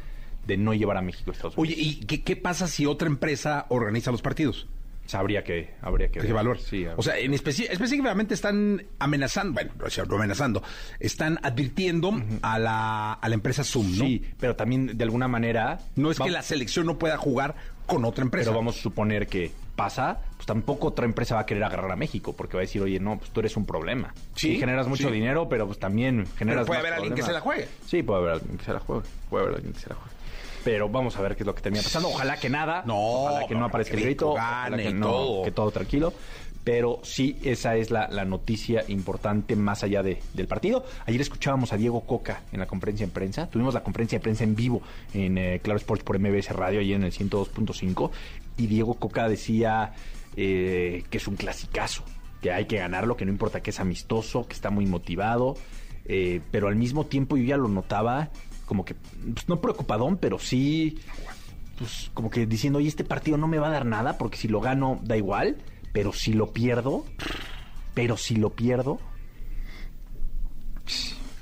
Speaker 5: de no llevar a México a Estados Unidos.
Speaker 1: Oye, ¿y qué, qué pasa si otra empresa organiza los partidos?
Speaker 5: O sea, habría que, habría que
Speaker 1: ¿Qué valor?
Speaker 5: Sí,
Speaker 1: o sea, en específicamente están amenazando, bueno, no amenazando, están advirtiendo a, la, a la empresa Zoom, ¿no?
Speaker 5: sí, pero también de alguna manera...
Speaker 1: No es que la selección no pueda jugar con otra empresa.
Speaker 5: Pero vamos a suponer que pasa, pues tampoco otra empresa va a querer agarrar a México, porque va a decir, oye, no, pues tú eres un problema.
Speaker 1: Sí,
Speaker 5: Sí, generas mucho
Speaker 1: sí.
Speaker 5: dinero, pero pues también generas
Speaker 1: puede
Speaker 5: más
Speaker 1: haber alguien que se la juegue.
Speaker 5: Sí, puede haber alguien que se la juegue. Puede haber alguien que se la juegue. Pero vamos a ver qué es lo que termina pasando. Ojalá que nada.
Speaker 1: No,
Speaker 5: Ojalá que no aparezca el grito.
Speaker 1: México
Speaker 5: ojalá
Speaker 1: gane
Speaker 5: que no,
Speaker 1: todo.
Speaker 5: que todo tranquilo. Pero sí, esa es la, noticia importante más allá de- del partido. Ayer escuchábamos a Diego Coca en la conferencia de prensa. Tuvimos la conferencia de prensa en vivo en eh, Claro Sports por MBS Radio, ayer en el 102.5. Y Diego Coca decía eh, que es un clasicazo, que hay que ganarlo, que no importa que es amistoso, que está muy motivado. eh, pero al mismo tiempo yo ya lo notaba como que, pues, no preocupadón, pero sí pues como que diciendo, oye, este partido no me va a dar nada porque si lo gano da igual, pero si lo pierdo, pero si lo pierdo,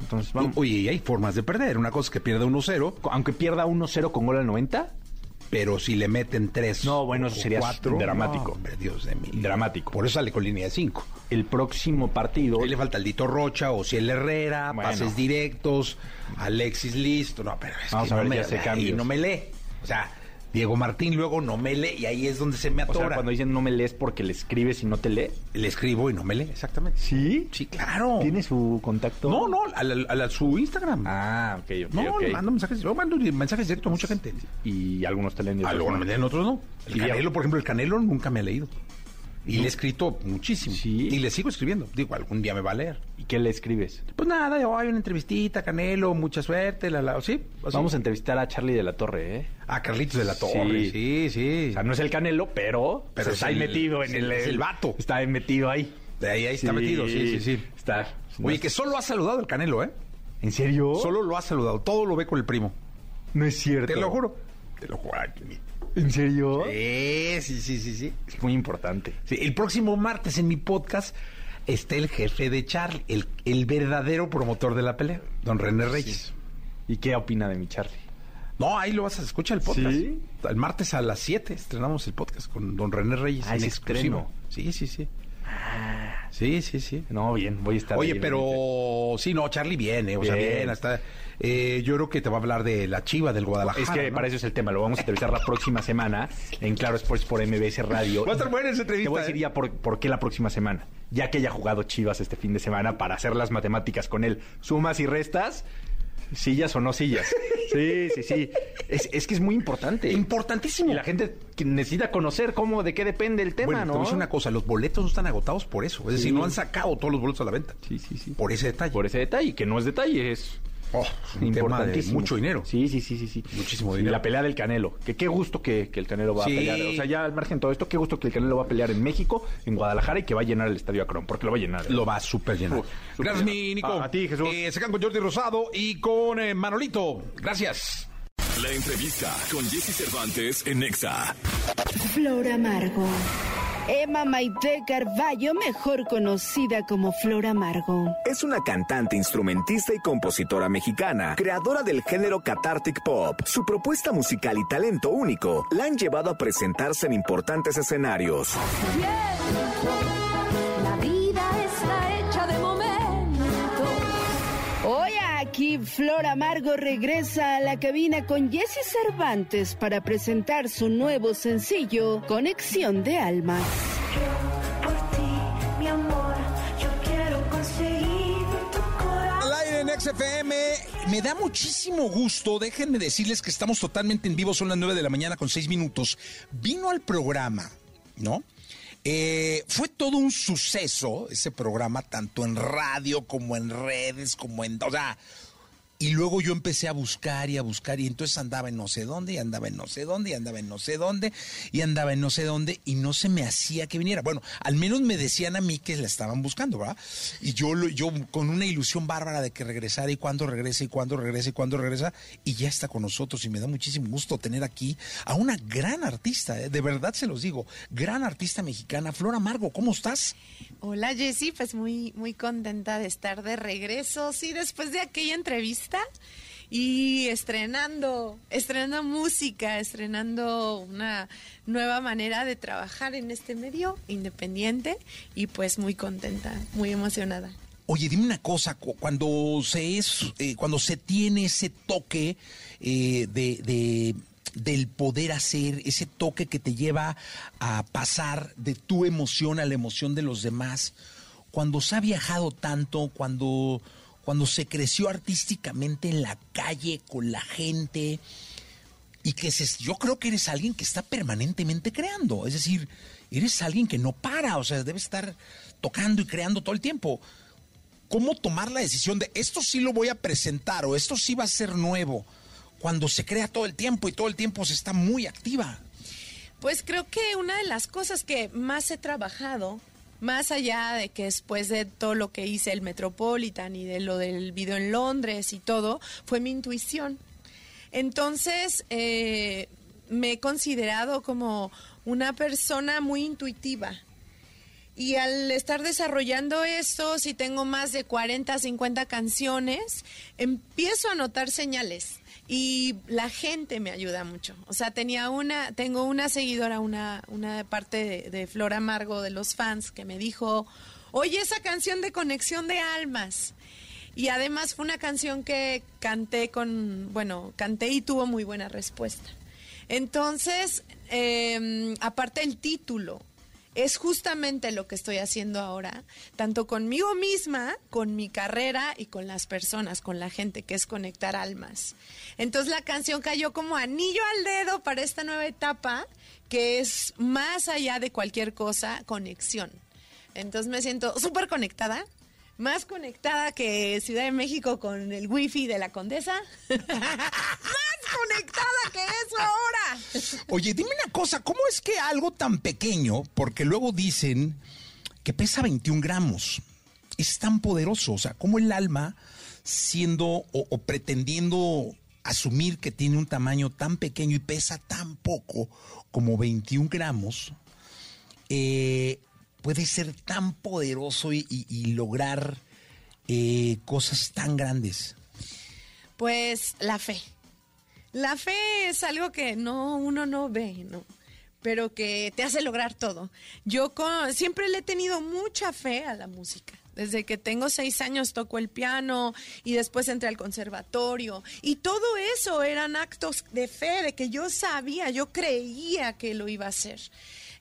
Speaker 5: entonces vamos.
Speaker 1: Oye, y hay formas de perder. Una cosa es que pierda 1-0,
Speaker 5: Aunque pierda 1-0 con gol al 90,
Speaker 1: pero si le meten 3
Speaker 5: No, bueno, eso sería dramático.
Speaker 1: hombre, Dios de mí.
Speaker 5: Dramático.
Speaker 1: Por eso sale con línea de 5.
Speaker 5: el próximo partido,
Speaker 1: Ahí le falta el Dito Rocha o si el Herrera,
Speaker 5: Bueno.
Speaker 1: pases directos, Alexis listo. No, pero es
Speaker 5: Vamos
Speaker 1: que
Speaker 5: a
Speaker 1: no me,
Speaker 5: se
Speaker 1: no me lee. O sea, Diego Martín luego no me lee y ahí es donde se me
Speaker 5: o
Speaker 1: atora.
Speaker 5: sea, cuando dicen no me lees porque le escribes y no te lee.
Speaker 1: Le escribo y no me lee, exactamente.
Speaker 5: ¿Sí?
Speaker 1: Sí, claro.
Speaker 5: ¿Tiene su contacto?
Speaker 1: No, no, a, la- a la- su Instagram.
Speaker 5: Ah, ok, ok,
Speaker 1: no,
Speaker 5: ok.
Speaker 1: le mando mensajes. Yo mando mensajes directos a mucha gente.
Speaker 5: Y algunos te leen. y otros
Speaker 1: Algunos
Speaker 5: no.
Speaker 1: me leen, otros no. El Canelo, por ejemplo, el Canelo nunca me ha leído. Y le he escrito muchísimo.
Speaker 5: Sí.
Speaker 1: Y le sigo escribiendo. Digo, algún día me va a leer.
Speaker 5: ¿Y qué le escribes?
Speaker 1: Pues nada, yo, hay una entrevistita, Canelo, mucha suerte, la, la, sí. así.
Speaker 5: Vamos a entrevistar a Charlie de la Torre, ¿eh?
Speaker 1: A Carlitos de la Torre, sí, sí.
Speaker 5: O sea, no es el Canelo, pero,
Speaker 1: Pero
Speaker 5: pero
Speaker 1: es
Speaker 5: está ahí metido en el,
Speaker 1: el- vato.
Speaker 5: Está ahí metido ahí.
Speaker 1: De ahí, ahí está metido, sí, sí, sí.
Speaker 5: Está.
Speaker 1: Oye, que solo ha saludado el Canelo, ¿eh?
Speaker 5: ¿En serio?
Speaker 1: Solo lo ha saludado, todo lo ve con el primo.
Speaker 5: No es cierto.
Speaker 1: Te lo juro. Te lo juro. Ay,
Speaker 5: ¿En serio?
Speaker 1: Sí, sí, sí, sí, sí.
Speaker 5: Es muy importante.
Speaker 1: Sí, el próximo martes en mi podcast está el jefe de Charlie, el, el verdadero promotor de la pelea, don René Reyes.
Speaker 5: ¿Y qué opina de mi Charlie?
Speaker 1: No, ahí lo vas a escuchar el podcast.
Speaker 5: ¿Sí?
Speaker 1: El martes a las 7 estrenamos el podcast con don René Reyes
Speaker 5: Ah,
Speaker 1: en
Speaker 5: es
Speaker 1: exclusivo. Sí, sí, sí. Sí, sí, sí.
Speaker 5: No, bien, voy a estar
Speaker 1: Oye,
Speaker 5: ahí,
Speaker 1: pero sí, no, Charlie viene, o sea,
Speaker 5: Bien.
Speaker 1: hasta eh, yo creo que te va a hablar de la Chiva del Guadalajara.
Speaker 5: Es que
Speaker 1: ¿no?
Speaker 5: para eso es el tema. Lo vamos a entrevistar la próxima semana en Claro Sports por MBS Radio.
Speaker 1: Va a estar buena esa
Speaker 5: Te
Speaker 1: entrevista.
Speaker 5: voy a decir
Speaker 1: ¿eh?
Speaker 5: ya por, por qué la próxima semana. Ya que haya jugado Chivas este fin de semana para hacer las matemáticas con él. Sumas y restas, sillas o no sillas. Sí, sí, sí. Es, es que es muy importante.
Speaker 1: Importantísimo.
Speaker 5: Y la gente necesita conocer cómo, de qué depende el tema,
Speaker 1: bueno, te
Speaker 5: ¿no?
Speaker 1: voy a decir una cosa, los boletos no están agotados por eso. Es decir, no han sacado todos los boletos a la venta.
Speaker 5: Sí, sí, sí.
Speaker 1: Por ese detalle.
Speaker 5: Por ese detalle, que no es detalle, es
Speaker 1: Oh, de
Speaker 5: importantísimo.
Speaker 1: mucho dinero.
Speaker 5: Sí, sí, sí, sí, sí.
Speaker 1: Muchísimo
Speaker 5: Y
Speaker 1: dinero.
Speaker 5: la pelea del Canelo. Que qué gusto que, que el Canelo va
Speaker 1: Sí.
Speaker 5: a pelear. O sea, ya al margen de todo esto, qué gusto que el Canelo va a pelear en México, en Guadalajara y que va a llenar el estadio Akron, porque lo va a llenar.
Speaker 1: Lo va a súper llenar.
Speaker 5: Uf,
Speaker 1: Gracias,
Speaker 5: llenar.
Speaker 1: mi Nico.
Speaker 5: A- a ti, Jesús.
Speaker 1: Eh, se quedan con Jordi Rosado y con eh, Manolito. Gracias.
Speaker 3: La entrevista con Jesse Cervantes en Nexa.
Speaker 9: Flor Amargo. Emma Maite Carballo, mejor conocida como Flor Amargo.
Speaker 10: Es una cantante, instrumentista y compositora mexicana, creadora del género Cathartic Pop. Su propuesta musical y talento único la han llevado a presentarse en importantes escenarios.
Speaker 9: Flor Amargo regresa a la cabina con Jesse Cervantes para presentar su nuevo sencillo, Conexión de Almas.
Speaker 11: Por ti, mi amor, yo quiero conseguir tu corazón.
Speaker 1: Al aire en XFM, me da muchísimo gusto. Déjenme decirles que estamos totalmente en vivo, son las 9 de la mañana con 6 minutos. Vino al programa, ¿no? Eh, fue todo un suceso ese programa, tanto en radio como en redes, como en... O sea, y luego yo empecé a buscar y a buscar y entonces andaba en no sé dónde y andaba en no sé dónde y andaba en no sé dónde y andaba en no sé dónde y no se me hacía que viniera. Bueno, al menos me decían a mí que la estaban buscando, ¿verdad? Y yo, yo con una ilusión bárbara de que regresara y cuándo regresa y cuándo regresa y cuándo regresa y ya está con nosotros y me da muchísimo gusto tener aquí a una gran artista, ¿eh? de verdad se los digo, gran artista mexicana, Flor Amargo, ¿cómo estás?
Speaker 12: Hola Jessy, pues muy, muy contenta de estar de regreso, sí, después de aquella entrevista y estrenando, estrenando música, estrenando una nueva manera de trabajar en este medio independiente y pues muy contenta, muy emocionada.
Speaker 1: Oye, dime una cosa, cu- cuando se es, eh, cuando se tiene ese toque eh, de- del poder hacer, ese toque que te lleva a pasar de tu emoción a la emoción de los demás, cuando se ha viajado tanto, cuando, cuando se creció artísticamente en la calle con la gente, y que se- yo creo que eres alguien que está permanentemente creando, es decir, eres alguien que no para, o sea, debe estar tocando y creando todo el tiempo. ¿Cómo tomar la decisión de esto sí lo voy a presentar o esto sí va a ser nuevo? Cuando se crea todo el tiempo y todo el tiempo se está muy activa.
Speaker 12: Pues creo que una de las cosas que más he trabajado, más allá de que después de todo lo que hice el Metropolitan y de lo del video en Londres y todo, fue mi intuición. Entonces, eh, me he considerado como una persona muy intuitiva. Y al estar desarrollando esto, si tengo más de 40, 50 canciones, empiezo a notar señales y la gente me ayuda mucho. O sea, tenía una, tengo una seguidora, una, una parte de, Flor Amargo de los fans que me dijo, oye, esa canción de conexión de almas. Y además fue una canción que canté con, bueno, canté y tuvo muy buena respuesta. Entonces, eh, aparte el título, es justamente lo que estoy haciendo ahora, tanto conmigo misma, con mi carrera y con las personas, con la gente, que es conectar almas. Entonces la canción cayó como anillo al dedo para esta nueva etapa, que es más allá de cualquier cosa, conexión. Entonces me siento súper conectada, más conectada que Ciudad de México con el wifi de la condesa. más conectada que eso ahora.
Speaker 1: Oye, dime una cosa, ¿cómo es que algo tan pequeño, porque luego dicen que pesa 21 gramos, es tan poderoso? O sea, ¿cómo el alma, siendo o, o pretendiendo asumir que tiene un tamaño tan pequeño y pesa tan poco como 21 gramos, eh, puede ser tan poderoso y, lograr eh, cosas tan grandes?
Speaker 12: Pues la fe. La fe es algo que no uno no ve, ¿no? Pero que te hace lograr todo. Yo con- siempre le he tenido mucha fe a la música. Desde que tengo seis años toco el piano y después entré al conservatorio. Y todo eso eran actos de fe, de que yo sabía, yo creía que lo iba a hacer.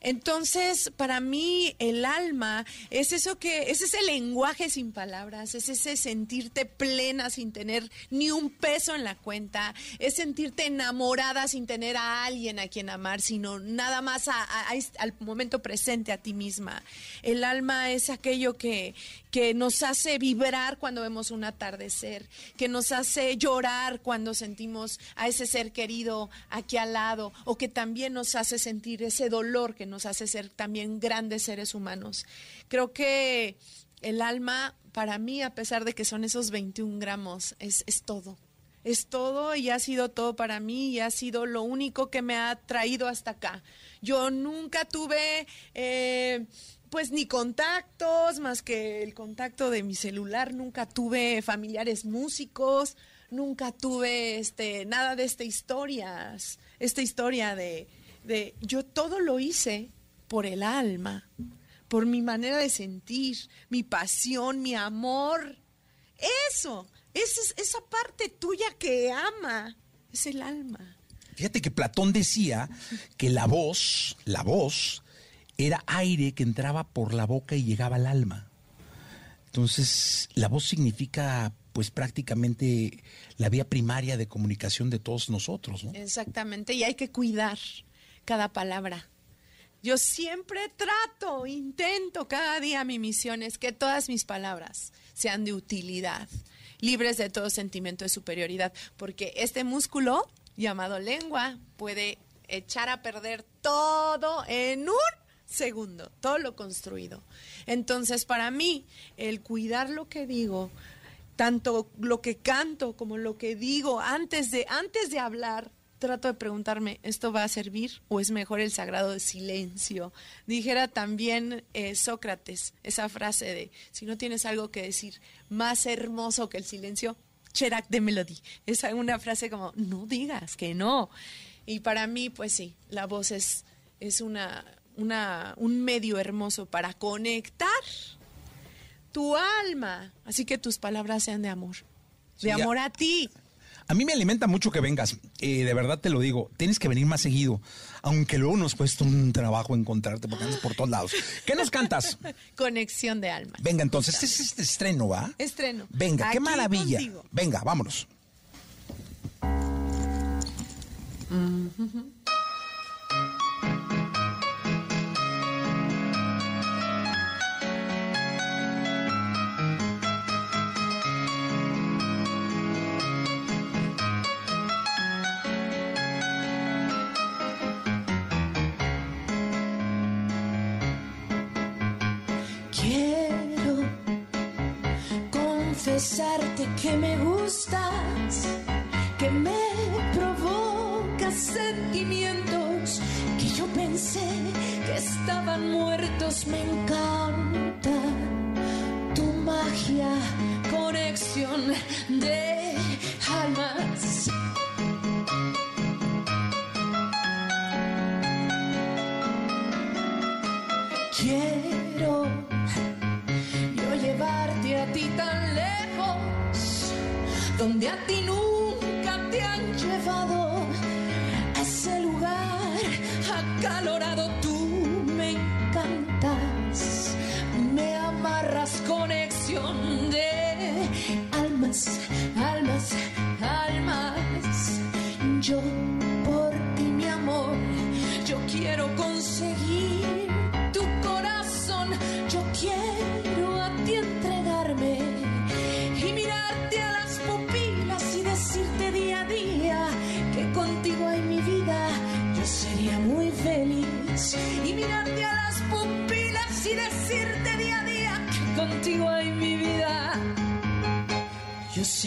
Speaker 12: Entonces, para mí, el alma es eso que, es ese lenguaje sin palabras, es ese sentirte plena sin tener ni un peso en la cuenta, es sentirte enamorada sin tener a alguien a quien amar, sino nada más al momento presente a ti misma. El alma es aquello que, que nos hace vibrar cuando vemos un atardecer, que nos hace llorar cuando sentimos a ese ser querido aquí al lado, o que también nos hace sentir ese dolor que nos hace ser también grandes seres humanos. Creo que el alma, para mí, a pesar de que son esos 21 gramos, es, es todo. Es todo y ha sido todo para mí y ha sido lo único que me ha traído hasta acá. Yo nunca tuve... eh, pues ni contactos, más que el contacto de mi celular, nunca tuve familiares músicos, nunca tuve este nada de esta historias, esta historia de, de yo todo lo hice por el alma, por mi manera de sentir, mi pasión, mi amor. Eso, esa, es- esa parte tuya que ama, es el alma.
Speaker 1: Fíjate que Platón decía que la voz, la voz, era aire que entraba por la boca y llegaba al alma. Entonces, la voz significa, pues prácticamente, la vía primaria de comunicación de todos nosotros, ¿no?
Speaker 12: Exactamente, y hay que cuidar cada palabra.
Speaker 13: Yo siempre trato, intento cada día mi misión es que todas mis palabras sean de utilidad, libres de todo sentimiento de superioridad, porque este músculo llamado lengua puede echar a perder todo en un segundo, todo lo construido. Entonces, para mí, el cuidar lo que digo, tanto lo que canto como lo que digo antes de antes de hablar, trato de preguntarme, ¿esto va a servir o es mejor el sagrado silencio? Dijera también eh, Sócrates esa frase de, si no tienes algo que decir más hermoso que el silencio, Cherac de Melody. Es una frase como, no digas que no. Y para mí, pues sí, la voz es, es una, una, un medio hermoso para conectar tu alma. Así que tus palabras sean de amor. De amor a ti.
Speaker 1: A mí me alimenta mucho que vengas. Eh, de verdad te lo digo. Tienes que venir más seguido. Aunque luego nos cuesta un trabajo encontrarte porque andas por todos lados. ¿Qué nos cantas?
Speaker 13: Conexión de alma.
Speaker 1: Venga, entonces, este es este estreno, ¿va?
Speaker 13: Estreno.
Speaker 1: Venga, qué maravilla.
Speaker 13: contigo.
Speaker 1: Venga, vámonos.
Speaker 12: Quiero que me gustas, que me provocas sentimientos que yo pensé que estaban muertos. Me encanta tu magia, conexión de almas. Donde a ti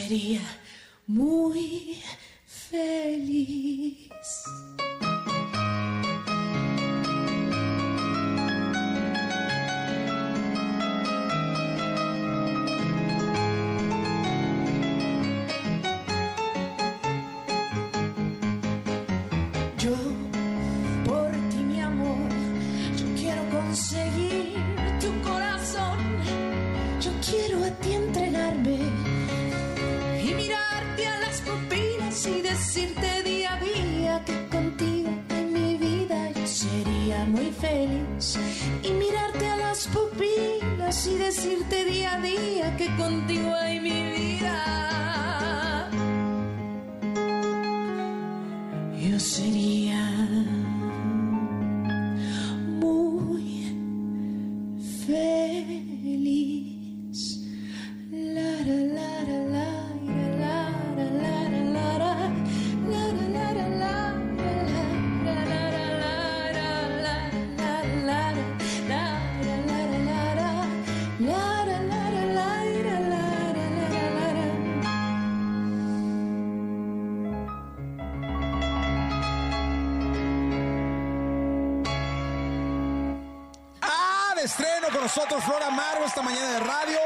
Speaker 12: sería muy
Speaker 1: esta mañana de radio,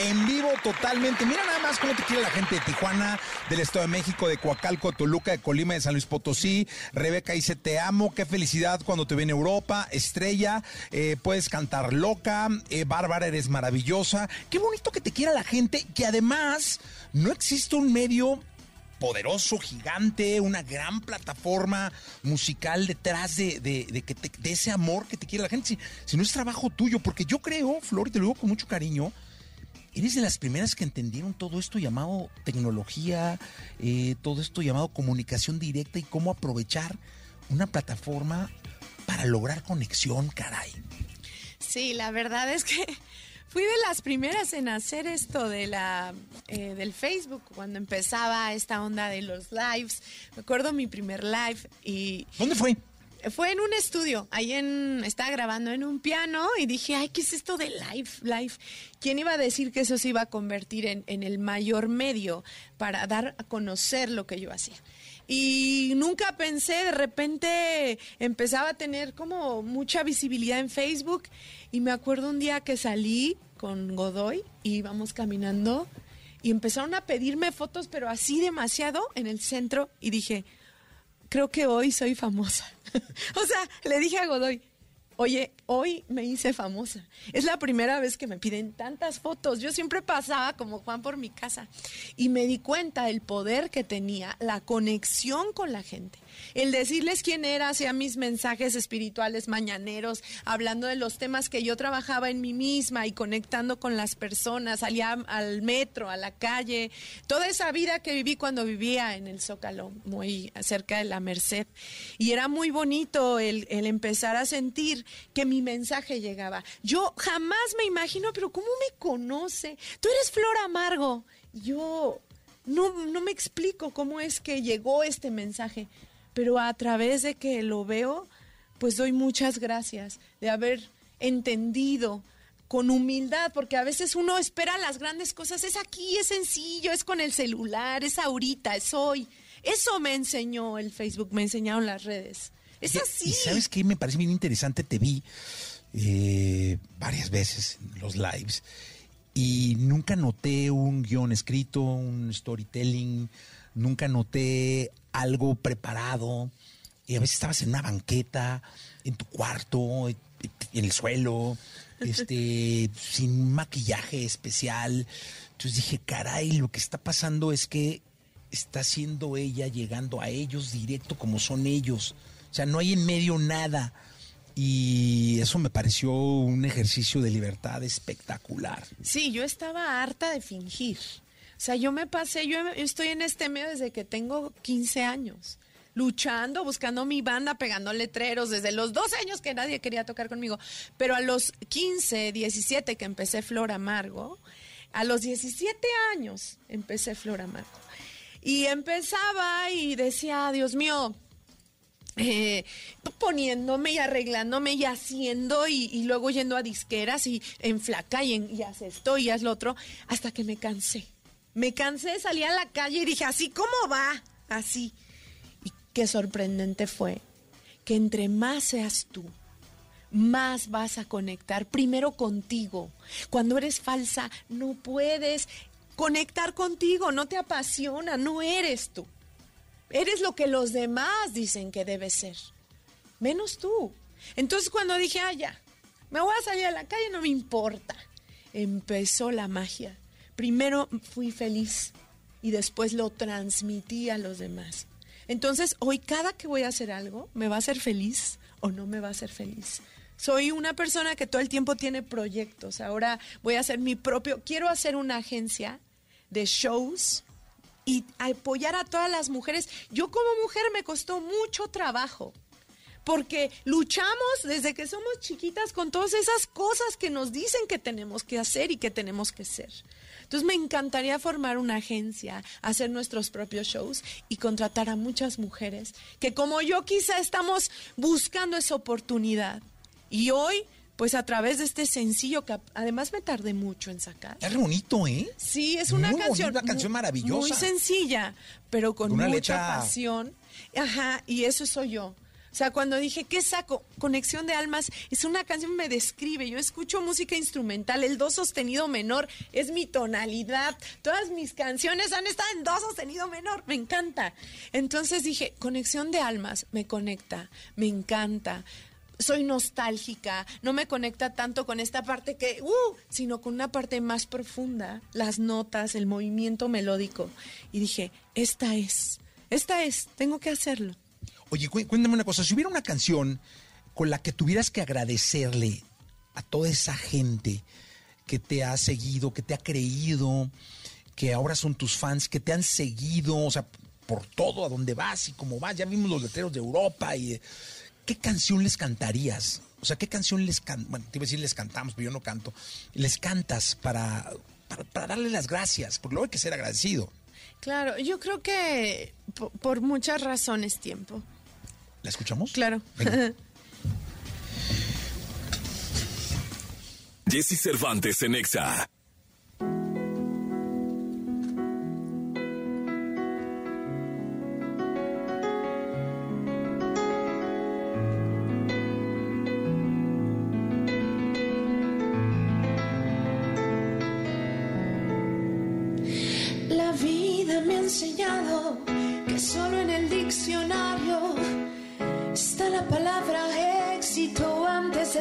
Speaker 1: en vivo totalmente. Mira nada más cómo te quiere la gente de Tijuana, del Estado de México, de Coacalco, Toluca, de Colima, de San Luis Potosí. Rebeca dice, te amo, qué felicidad cuando te ven en Europa. Estrella, eh, puedes cantar loca. Eh, Bárbara, eres maravillosa. Qué bonito que te quiera la gente, que además no existe un medio poderoso, gigante, una gran plataforma musical detrás de, de- de que de ese amor que te quiere la gente. Si, si no es trabajo tuyo, porque yo creo, Flor, y te lo digo con mucho cariño, eres de las primeras que entendieron todo esto llamado tecnología, eh, todo esto llamado comunicación directa y cómo aprovechar una plataforma para lograr conexión, caray?
Speaker 12: Sí, la verdad es que fui de las primeras en hacer esto de la eh, del Facebook cuando empezaba esta onda de los lives. Me acuerdo mi primer live y
Speaker 1: ¿Dónde fue?
Speaker 12: fue en un estudio, ahí en estaba grabando en un piano y dije, ay, ¿qué es esto de live, live? ¿Quién iba a decir que eso se iba a convertir en, en el mayor medio para dar a conocer lo que yo hacía? Y nunca pensé, de repente empezaba a tener como mucha visibilidad en Facebook y me acuerdo un día que salí con Godoy y íbamos caminando y empezaron a pedirme fotos, pero así demasiado en el centro y dije, creo que hoy soy famosa. o sea, le dije a Godoy, oye, hoy me hice famosa. Es la primera vez que me piden tantas fotos. Yo siempre pasaba como Juan por mi casa y me di cuenta del poder que tenía la conexión con la gente. El decirles quién era, hacía mis mensajes espirituales mañaneros, hablando de los temas que yo trabajaba en mí misma y conectando con las personas, salía al metro, a la calle, toda esa vida que viví cuando vivía en el Zócalo, muy cerca de la Merced. Y era muy bonito el, el empezar a sentir que mi mensaje llegaba. Yo jamás me imagino, pero ¿cómo me conoce? Tú eres Flor Amargo. Yo no, no me explico cómo es que llegó este mensaje, pero a través de que lo veo, pues doy muchas gracias de haber entendido con humildad, porque a veces uno espera las grandes cosas, es aquí, es sencillo, es con el celular, es ahorita, es hoy. Eso me enseñó el Facebook, me enseñaron las redes. Es
Speaker 1: Y-
Speaker 12: así.
Speaker 1: Y sabes qué me parece bien interesante, te vi eh, varias veces en los lives y nunca noté un guion escrito, un storytelling, nunca noté algo preparado. Y a veces estabas en una banqueta, en tu cuarto, en el suelo, este, sin maquillaje especial. Entonces dije, caray, lo que está pasando es que está siendo ella llegando a ellos directo como son ellos. O sea, no hay en medio nada. Y eso me pareció un ejercicio de libertad espectacular.
Speaker 12: Sí, yo estaba harta de fingir. O sea, yo me pasé, yo estoy en este medio desde que tengo 15 años, luchando, buscando mi banda, pegando letreros, desde los 12 años que nadie quería tocar conmigo. Pero a los 15, 17 que empecé Flor Amargo, a los 17 años empecé Flor Amargo. Y empezaba y decía, Dios mío, eh, poniéndome y arreglándome y haciendo y, luego yendo a disqueras y en flaca y, en, haz esto y haz lo otro, hasta que me cansé. Me cansé, salí a la calle y dije, así cómo va, así. Y qué sorprendente fue que entre más seas tú, más vas a conectar primero contigo. Cuando eres falsa, no puedes conectar contigo, no te apasiona, no eres tú. Eres lo que los demás dicen que debes ser, menos tú. Entonces cuando dije, ah, me voy a salir a la calle, no me importa. Empezó la magia. Primero fui feliz y después lo transmití a los demás. Entonces hoy cada que voy a hacer algo, ¿me va a hacer feliz o no me va a hacer feliz? Soy una persona que todo el tiempo tiene proyectos. Ahora voy a hacer mi propio, quiero hacer una agencia de shows y apoyar a todas las mujeres. Yo como mujer me costó mucho trabajo, porque luchamos desde que somos chiquitas con todas esas cosas que nos dicen que tenemos que hacer y que tenemos que ser. Entonces me encantaría formar una agencia, hacer nuestros propios shows y contratar a muchas mujeres que como yo quizá estamos buscando esa oportunidad. Y hoy, pues a través de este sencillo que además me tardé mucho en sacar.
Speaker 1: Es re bonito, ¿eh?
Speaker 12: Sí, es una
Speaker 1: Muy
Speaker 12: canción.
Speaker 1: bonita, una canción maravillosa.
Speaker 12: Muy sencilla, pero con
Speaker 1: Una
Speaker 12: mucha
Speaker 1: letra-
Speaker 12: pasión. Ajá, y eso soy yo. O sea, cuando dije, ¿qué saco? Conexión de almas es una canción que me describe. Yo escucho música instrumental, el do sostenido menor es mi tonalidad. Todas mis canciones han estado en do sostenido menor, me encanta. Entonces dije, conexión de almas, me conecta, me encanta. Soy nostálgica, no me conecta tanto con esta parte que, uh, sino con una parte más profunda, las notas, el movimiento melódico. Y dije, esta es, esta es, tengo que hacerlo.
Speaker 1: Oye, cué- cuéntame una cosa, si hubiera una canción con la que tuvieras que agradecerle a toda esa gente que te ha seguido, que te ha creído, que ahora son tus fans, que te han seguido, o sea, por todo, a donde vas y cómo vas, ya vimos los letreros de Europa y... ¿qué canción les cantarías? O sea, ¿qué canción les can Bueno, te iba a decir les cantamos, pero yo no canto. Les cantas para, para, para darle las gracias, porque luego hay que ser agradecido.
Speaker 14: Claro, yo creo que po- por muchas razones tiempo.
Speaker 1: ¿La escuchamos?
Speaker 14: Claro.
Speaker 1: Venga.
Speaker 3: Jesse Cervantes en Exa.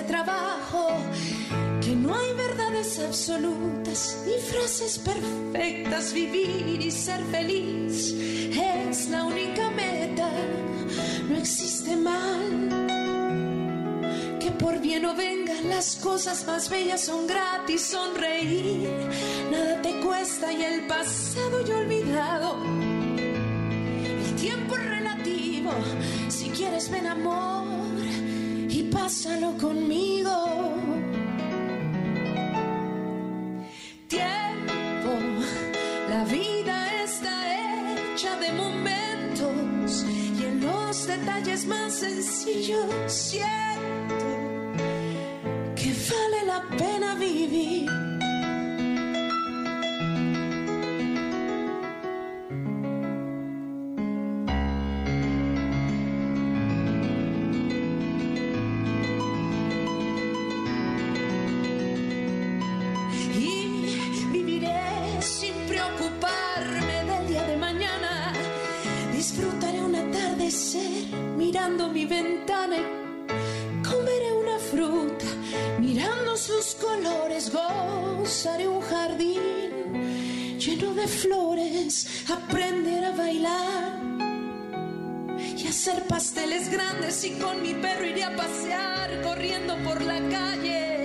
Speaker 12: Trabajo, que no hay verdades absolutas ni frases perfectas, vivir y ser feliz es la única meta, no existe mal que por bien o venga las cosas más bellas. Son gratis, sonreír, nada te cuesta y el pasado ya olvidado. El tiempo es relativo, si quieres ven amor pásalo conmigo. Tiempo, la vida está hecha de momentos y en los detalles más sencillos siento que vale la pena vivir. Flores. Aprender a bailar y hacer pasteles grandes y con mi perro iré a pasear corriendo por la calle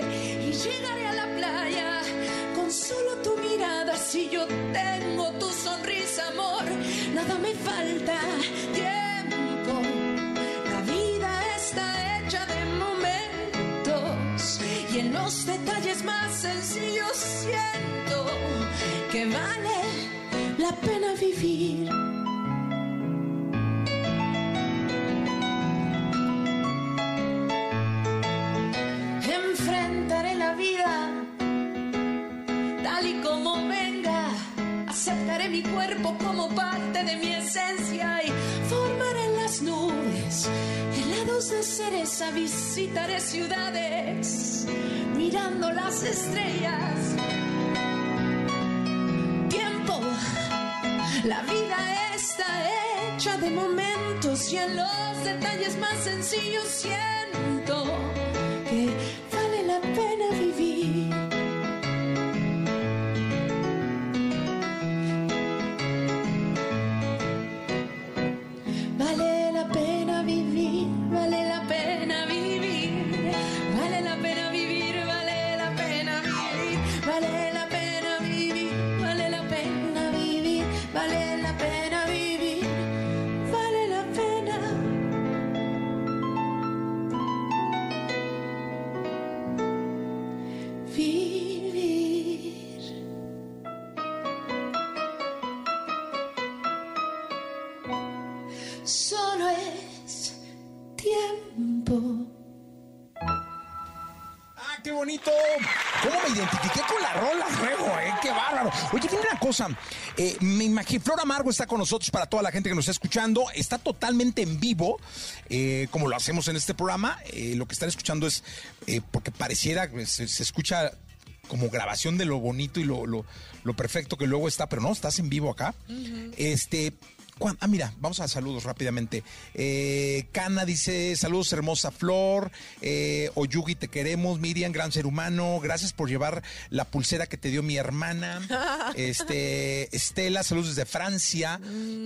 Speaker 12: la pena vivir Enfrentaré la vida tal y como venga. Aceptaré mi cuerpo como parte de mi esencia y formaré las nubes helados de cereza. Visitaré ciudades mirando las estrellas. La vida está hecha de momentos y en los detalles más sencillos siento que
Speaker 1: Eh, me imagino, Flor Amargo está con nosotros para toda la gente que nos está escuchando. Está totalmente en vivo, eh, como lo hacemos en este programa. Eh, lo que están escuchando es, porque pareciera, que se, se escucha como grabación de lo bonito y lo, lo- lo perfecto que luego está, pero no, estás en vivo acá. Este. Ah, mira, vamos a saludos rápidamente. Eh, Cana dice, saludos hermosa Flor, eh, Oyugi te queremos, Miriam, gran ser humano, gracias por llevar la pulsera que te dio mi hermana. Este, Estela, saludos desde Francia.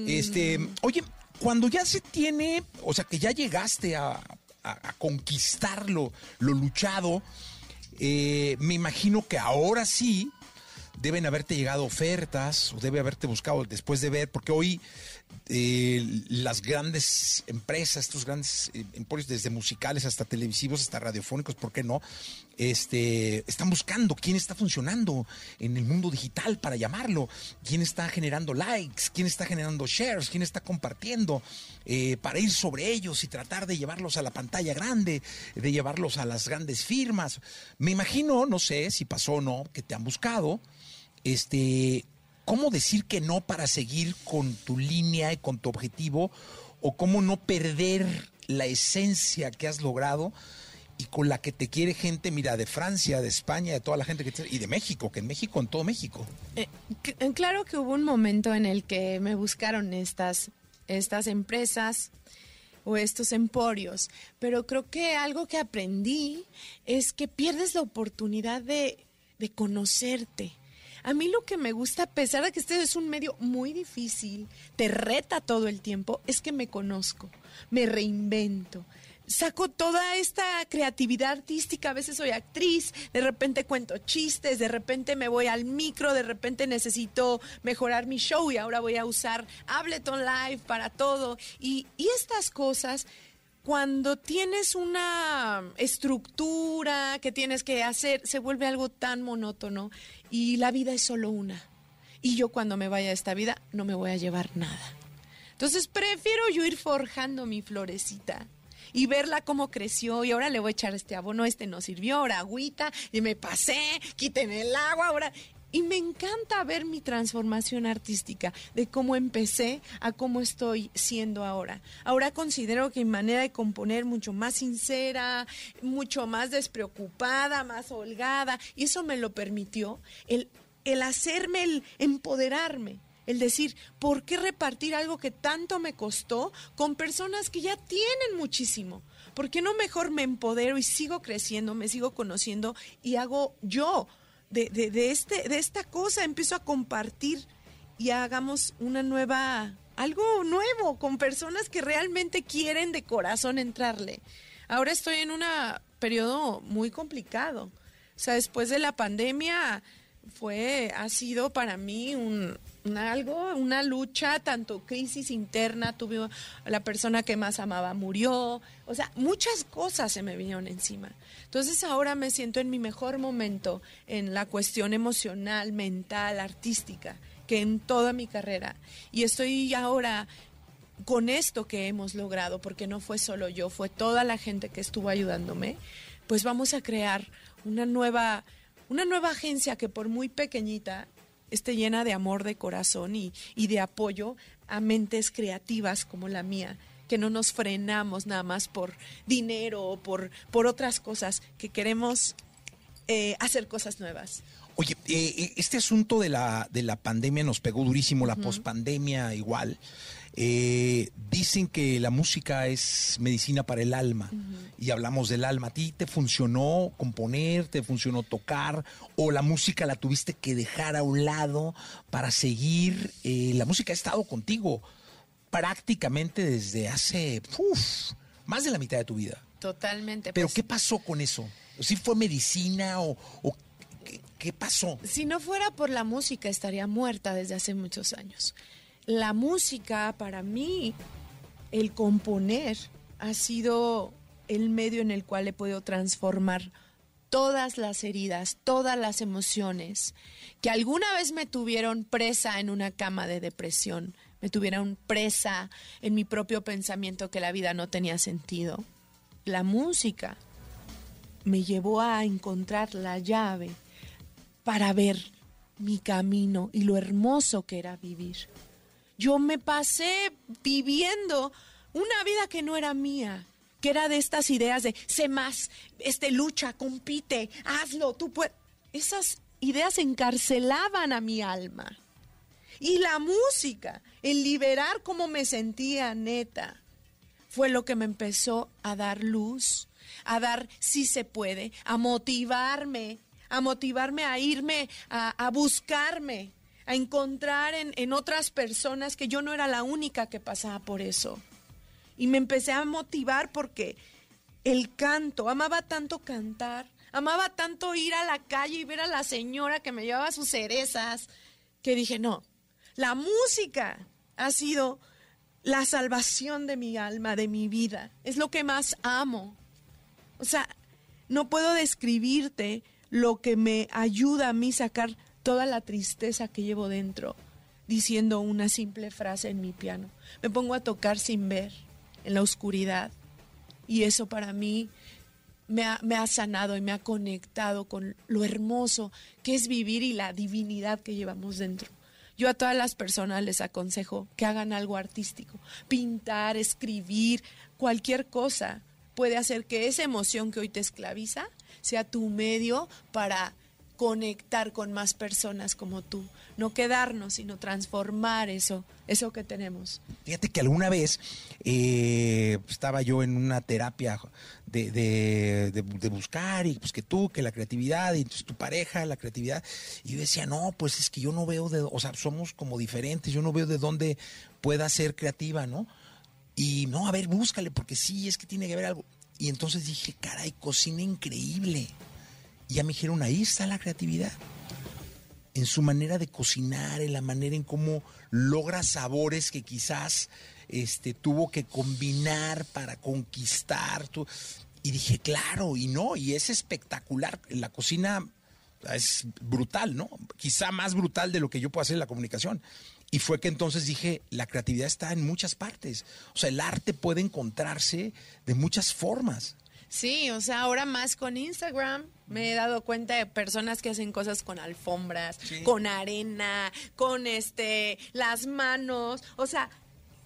Speaker 1: Este, oye, cuando ya se tiene, o sea, que ya llegaste a, a- a conquistar lo, lo luchado, eh, me imagino que ahora sí deben haberte llegado ofertas o debe haberte buscado después de ver, porque hoy eh, las grandes empresas, estos grandes eh, emporios, desde musicales hasta televisivos, hasta radiofónicos, ¿por qué no? Este, están buscando quién está funcionando en el mundo digital para llamarlo, quién está generando likes, quién está generando shares, quién está compartiendo, eh, para ir sobre ellos y tratar de llevarlos a la pantalla grande, de llevarlos a las grandes firmas. Me imagino, no sé si pasó o no, que te han buscado, este, cómo decir que no para seguir con tu línea y con tu objetivo, o cómo no perder la esencia que has logrado y con la que te quiere gente, mira, de Francia, de España, de toda la gente que te- y de México, que en México, en todo México.
Speaker 12: Eh, claro que hubo un momento en el que me buscaron estas, estas empresas o estos emporios, pero creo que algo que aprendí es que pierdes la oportunidad de, de conocerte. A mí lo que me gusta, a pesar de que este es un medio muy difícil, te reta todo el tiempo, es que me conozco, me reinvento. Saco toda esta creatividad artística, a veces soy actriz, de repente cuento chistes, de repente me voy al micro, de repente necesito mejorar mi show y ahora voy a usar Ableton Live para todo. Y, y estas cosas cuando tienes una estructura que tienes que hacer, se vuelve algo tan monótono y la vida es solo una. Y yo cuando me vaya de esta vida no me voy a llevar nada. Entonces prefiero yo ir forjando mi florecita y verla cómo creció y ahora le voy a echar este abono, este no sirvió, ahora agüita y me pasé, quiten el agua, ahora... Y me encanta ver mi transformación artística, de cómo empecé a cómo estoy siendo ahora. Ahora considero que mi manera de componer mucho más sincera, mucho más despreocupada, más holgada, y eso me lo permitió el, el hacerme, el empoderarme. El decir, ¿por qué repartir algo que tanto me costó con personas que ya tienen muchísimo? ¿Por qué no mejor me empodero y sigo creciendo, me sigo conociendo y hago yo de, de, de este, de esta cosa, empiezo a compartir y hagamos una nueva, algo nuevo con personas que realmente quieren de corazón entrarle. Ahora estoy en un periodo muy complicado. O sea, después de la pandemia fue, ha sido para mí un, algo, una lucha, tanto crisis interna, tuve la persona que más amaba murió, o sea, muchas cosas se me vinieron encima. Entonces ahora me siento en mi mejor momento en la cuestión emocional, mental, artística, que en toda mi carrera. Y estoy ahora con esto que hemos logrado, porque no fue solo yo, fue toda la gente que estuvo ayudándome, pues vamos a crear una nueva, una nueva agencia que por muy pequeñita esté llena de amor de corazón y, y de apoyo a mentes creativas como la mía, que no nos frenamos nada más por dinero o por, por otras cosas, que queremos eh, hacer cosas nuevas.
Speaker 1: Oye, eh, este asunto de la, de la pandemia nos pegó durísimo, la pospandemia igual. Eh, dicen que la música es medicina para el alma y hablamos del alma. ¿A ti te funcionó componer, te funcionó tocar o la música la tuviste que dejar a un lado para seguir? Eh, la música ha estado contigo prácticamente desde hace uf, más de la mitad de tu vida.
Speaker 12: Totalmente.
Speaker 1: Pero
Speaker 12: pues,
Speaker 1: ¿qué pasó con eso? ¿Sí fue medicina o, o qué, qué pasó?
Speaker 12: Si no fuera por la música, estaría muerta desde hace muchos años. La música, para mí, el componer, ha sido el medio en el cual he podido transformar todas las heridas, todas las emociones que alguna vez me tuvieron presa en una cama de depresión, me tuvieron presa en mi propio pensamiento que la vida no tenía sentido. La música me llevó a encontrar la llave para ver mi camino y lo hermoso que era vivir. Yo me pasé viviendo una vida que no era mía, que era de estas ideas de sé más, este lucha, compite, hazlo, tú puedes. Esas ideas encarcelaban a mi alma. Y la música, el liberar cómo me sentía neta, fue lo que me empezó a dar luz, a dar sí se puede, a motivarme, a motivarme a irme, a buscarme, a encontrar en, en otras personas que yo no era la única que pasaba por eso. Y me empecé a motivar porque el canto, amaba tanto cantar, amaba tanto ir a la calle y ver a la señora que me llevaba sus cerezas, que dije, no, la música ha sido la salvación de mi alma, de mi vida. Es lo que más amo. O sea, no puedo describirte lo que me ayuda a mí sacar toda la tristeza que llevo dentro diciendo una simple frase en mi piano. Me pongo a tocar sin ver, en la oscuridad. Y eso para mí me ha, me ha, sanado y me ha conectado con lo hermoso que es vivir y la divinidad que llevamos dentro. Yo a todas las personas les aconsejo que hagan algo artístico, pintar, escribir, cualquier cosa puede hacer que esa emoción que hoy te esclaviza sea tu medio para conectar con más personas como tú, no quedarnos, sino transformar eso, eso que tenemos.
Speaker 1: Fíjate que alguna vez eh, estaba yo en una terapia de, de, de, buscar y pues que tú, que la creatividad y entonces tu pareja, la creatividad, y yo decía, no, pues es que yo no veo de, o sea, somos como diferentes, yo no veo de dónde pueda ser creativa, ¿no? Y no, a ver, búscale, porque sí, es que tiene que haber algo. Y entonces dije, caray, cocina increíble. Y ya me dijeron, ahí está la creatividad. En su manera de cocinar, en la manera en cómo logra sabores que quizás este, tuvo que combinar para conquistar. Y dije, claro, y no, y es espectacular. La cocina es brutal, ¿no? Quizá más brutal de lo que yo puedo hacer en la comunicación. Y fue que entonces dije, la creatividad está en muchas partes. O sea, el arte puede encontrarse de muchas formas.
Speaker 12: Sí, o sea, ahora más con Instagram me he dado cuenta de personas que hacen cosas con alfombras, sí. con arena, con este las manos, o sea,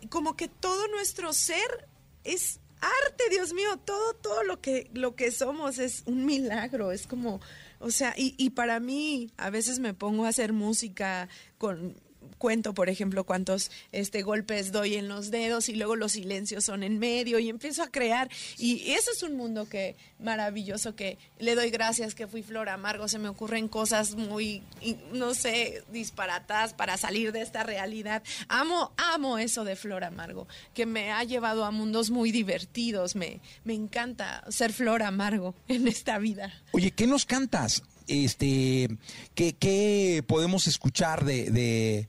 Speaker 12: como que todo nuestro ser es arte, Dios mío, todo todo lo que lo que somos es un milagro, es como, o sea, y, y para mí a veces me pongo a hacer música con cuento, por ejemplo, cuántos este, golpes doy en los dedos y luego los silencios son en medio y empiezo a crear. Y eso es un mundo que maravilloso que le doy gracias que fui Flor Amargo. Se me ocurren cosas muy, no sé, disparatadas para salir de esta realidad. Amo, amo eso de Flor Amargo, que me ha llevado a mundos muy divertidos. Me, me encanta ser Flor Amargo en esta vida.
Speaker 1: Oye, ¿qué nos cantas? Este, ¿qué, qué podemos escuchar de, de,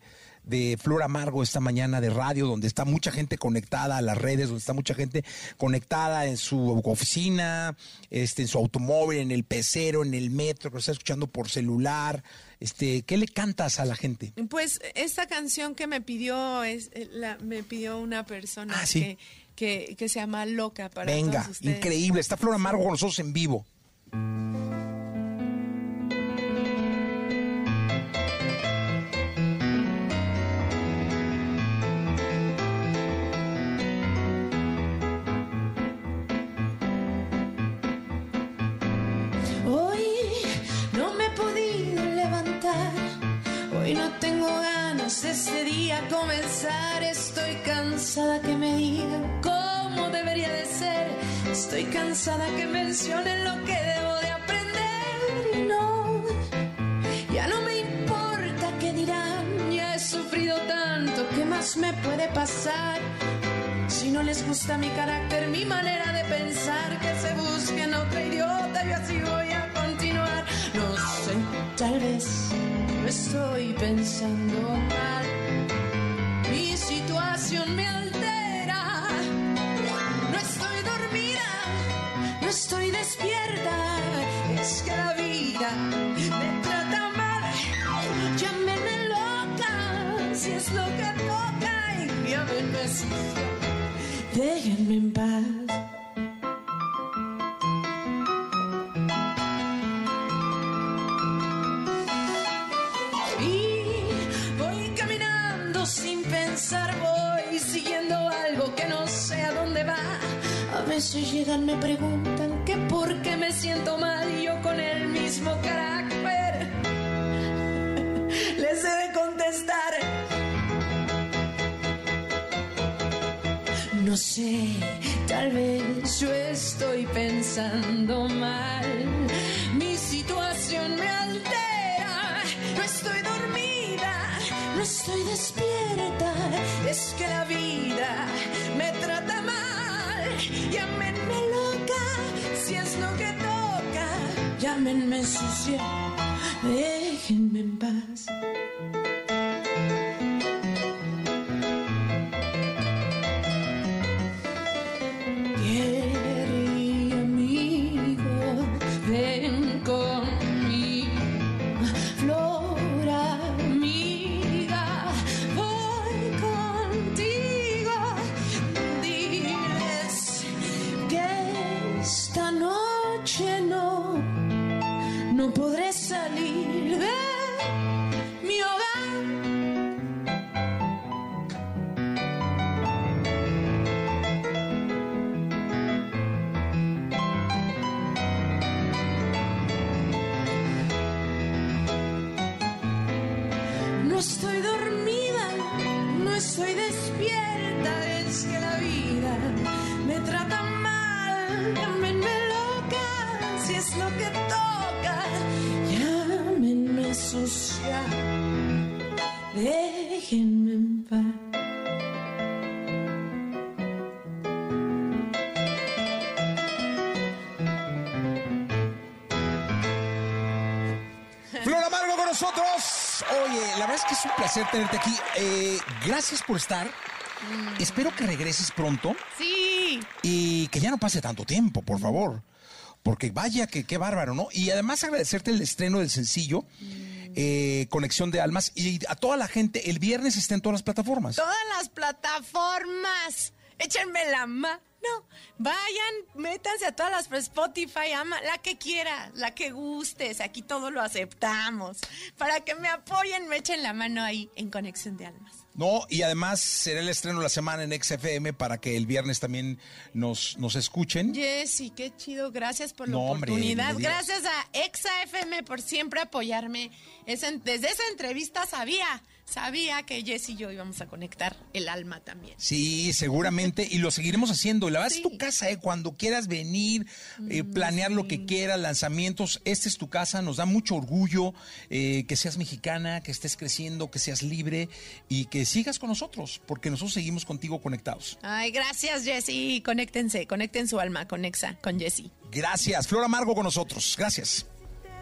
Speaker 1: de, Flor Amargo esta mañana de radio, donde está mucha gente conectada a las redes, donde está mucha gente conectada en su oficina, este, en su automóvil, en el pecero, en el metro, que lo está escuchando por celular? Este, ¿Qué le cantas a la gente?
Speaker 12: Pues esta canción que me pidió, es, la, me pidió una persona
Speaker 1: ah, ¿sí?
Speaker 12: que, que, que, se llama Loca para
Speaker 1: Venga,
Speaker 12: todos ustedes.
Speaker 1: increíble. Está Flor Amargo con nosotros en vivo.
Speaker 11: Cansada que mencionen lo que debo de aprender. Y no, ya no me importa qué dirán. Ya he sufrido tanto, ¿qué más me puede pasar? Si no les gusta mi carácter, mi manera de pensar, que se busquen otra idiota, yo así voy a continuar. No sé, tal vez estoy pensando mal. Mi situación me altera. Estoy despierta. Es que la vida me trata mal. Llámenme loca, si es lo que toca. Y llámenme sucia. Déjenme en paz. Veces llegan, me preguntan que por qué me siento mal yo con el mismo carácter les he de contestar. No sé, tal vez yo estoy pensando mal. Mi situación me altera, no estoy dormida, no estoy despierta es que la vida Llámenme sucia, déjenme en paz.
Speaker 1: Placer tenerte aquí. Eh, gracias por estar. Espero que regreses pronto
Speaker 12: Sí.
Speaker 1: y que ya no pase tanto tiempo, por favor. Porque vaya que qué bárbaro, ¿no? Y además agradecerte el estreno del sencillo, eh, Conexión de Almas, y a toda la gente, el viernes está en todas las plataformas.
Speaker 12: Todas las plataformas. Échenme la mano. Vayan, métanse a todas las Spotify, ama, la que quiera, la que gustes. Aquí todo lo aceptamos. Para que me apoyen, me echen la mano ahí en Conexión de Almas.
Speaker 1: No, y además será el estreno de la semana en XFM para que el viernes también nos, nos escuchen.
Speaker 12: Jessy, qué chido. Gracias por la
Speaker 1: No,
Speaker 12: oportunidad. Gracias a Exa FM por siempre apoyarme. Esa- desde esa entrevista sabía, sabía que Jessy y yo íbamos a conectar el alma también.
Speaker 1: Sí, seguramente, y lo seguiremos haciendo. La verdad es tu casa, ¿eh? Cuando quieras venir, eh, planear lo que quieras, lanzamientos, esta es tu casa, nos da mucho orgullo eh, que seas mexicana, que estés creciendo, que seas libre y que sigas con nosotros, porque nosotros seguimos contigo conectados.
Speaker 12: Ay, gracias, Jessy. Conéctense, conecten su alma con Exa, con Jessy.
Speaker 1: Gracias, Flor Amargo con nosotros. Gracias.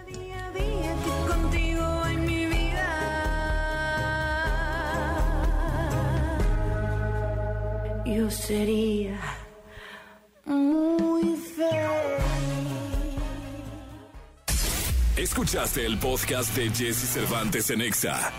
Speaker 11: Día a día que yo sería muy feliz.
Speaker 3: Escuchaste el podcast de Jesse Cervantes en Exa.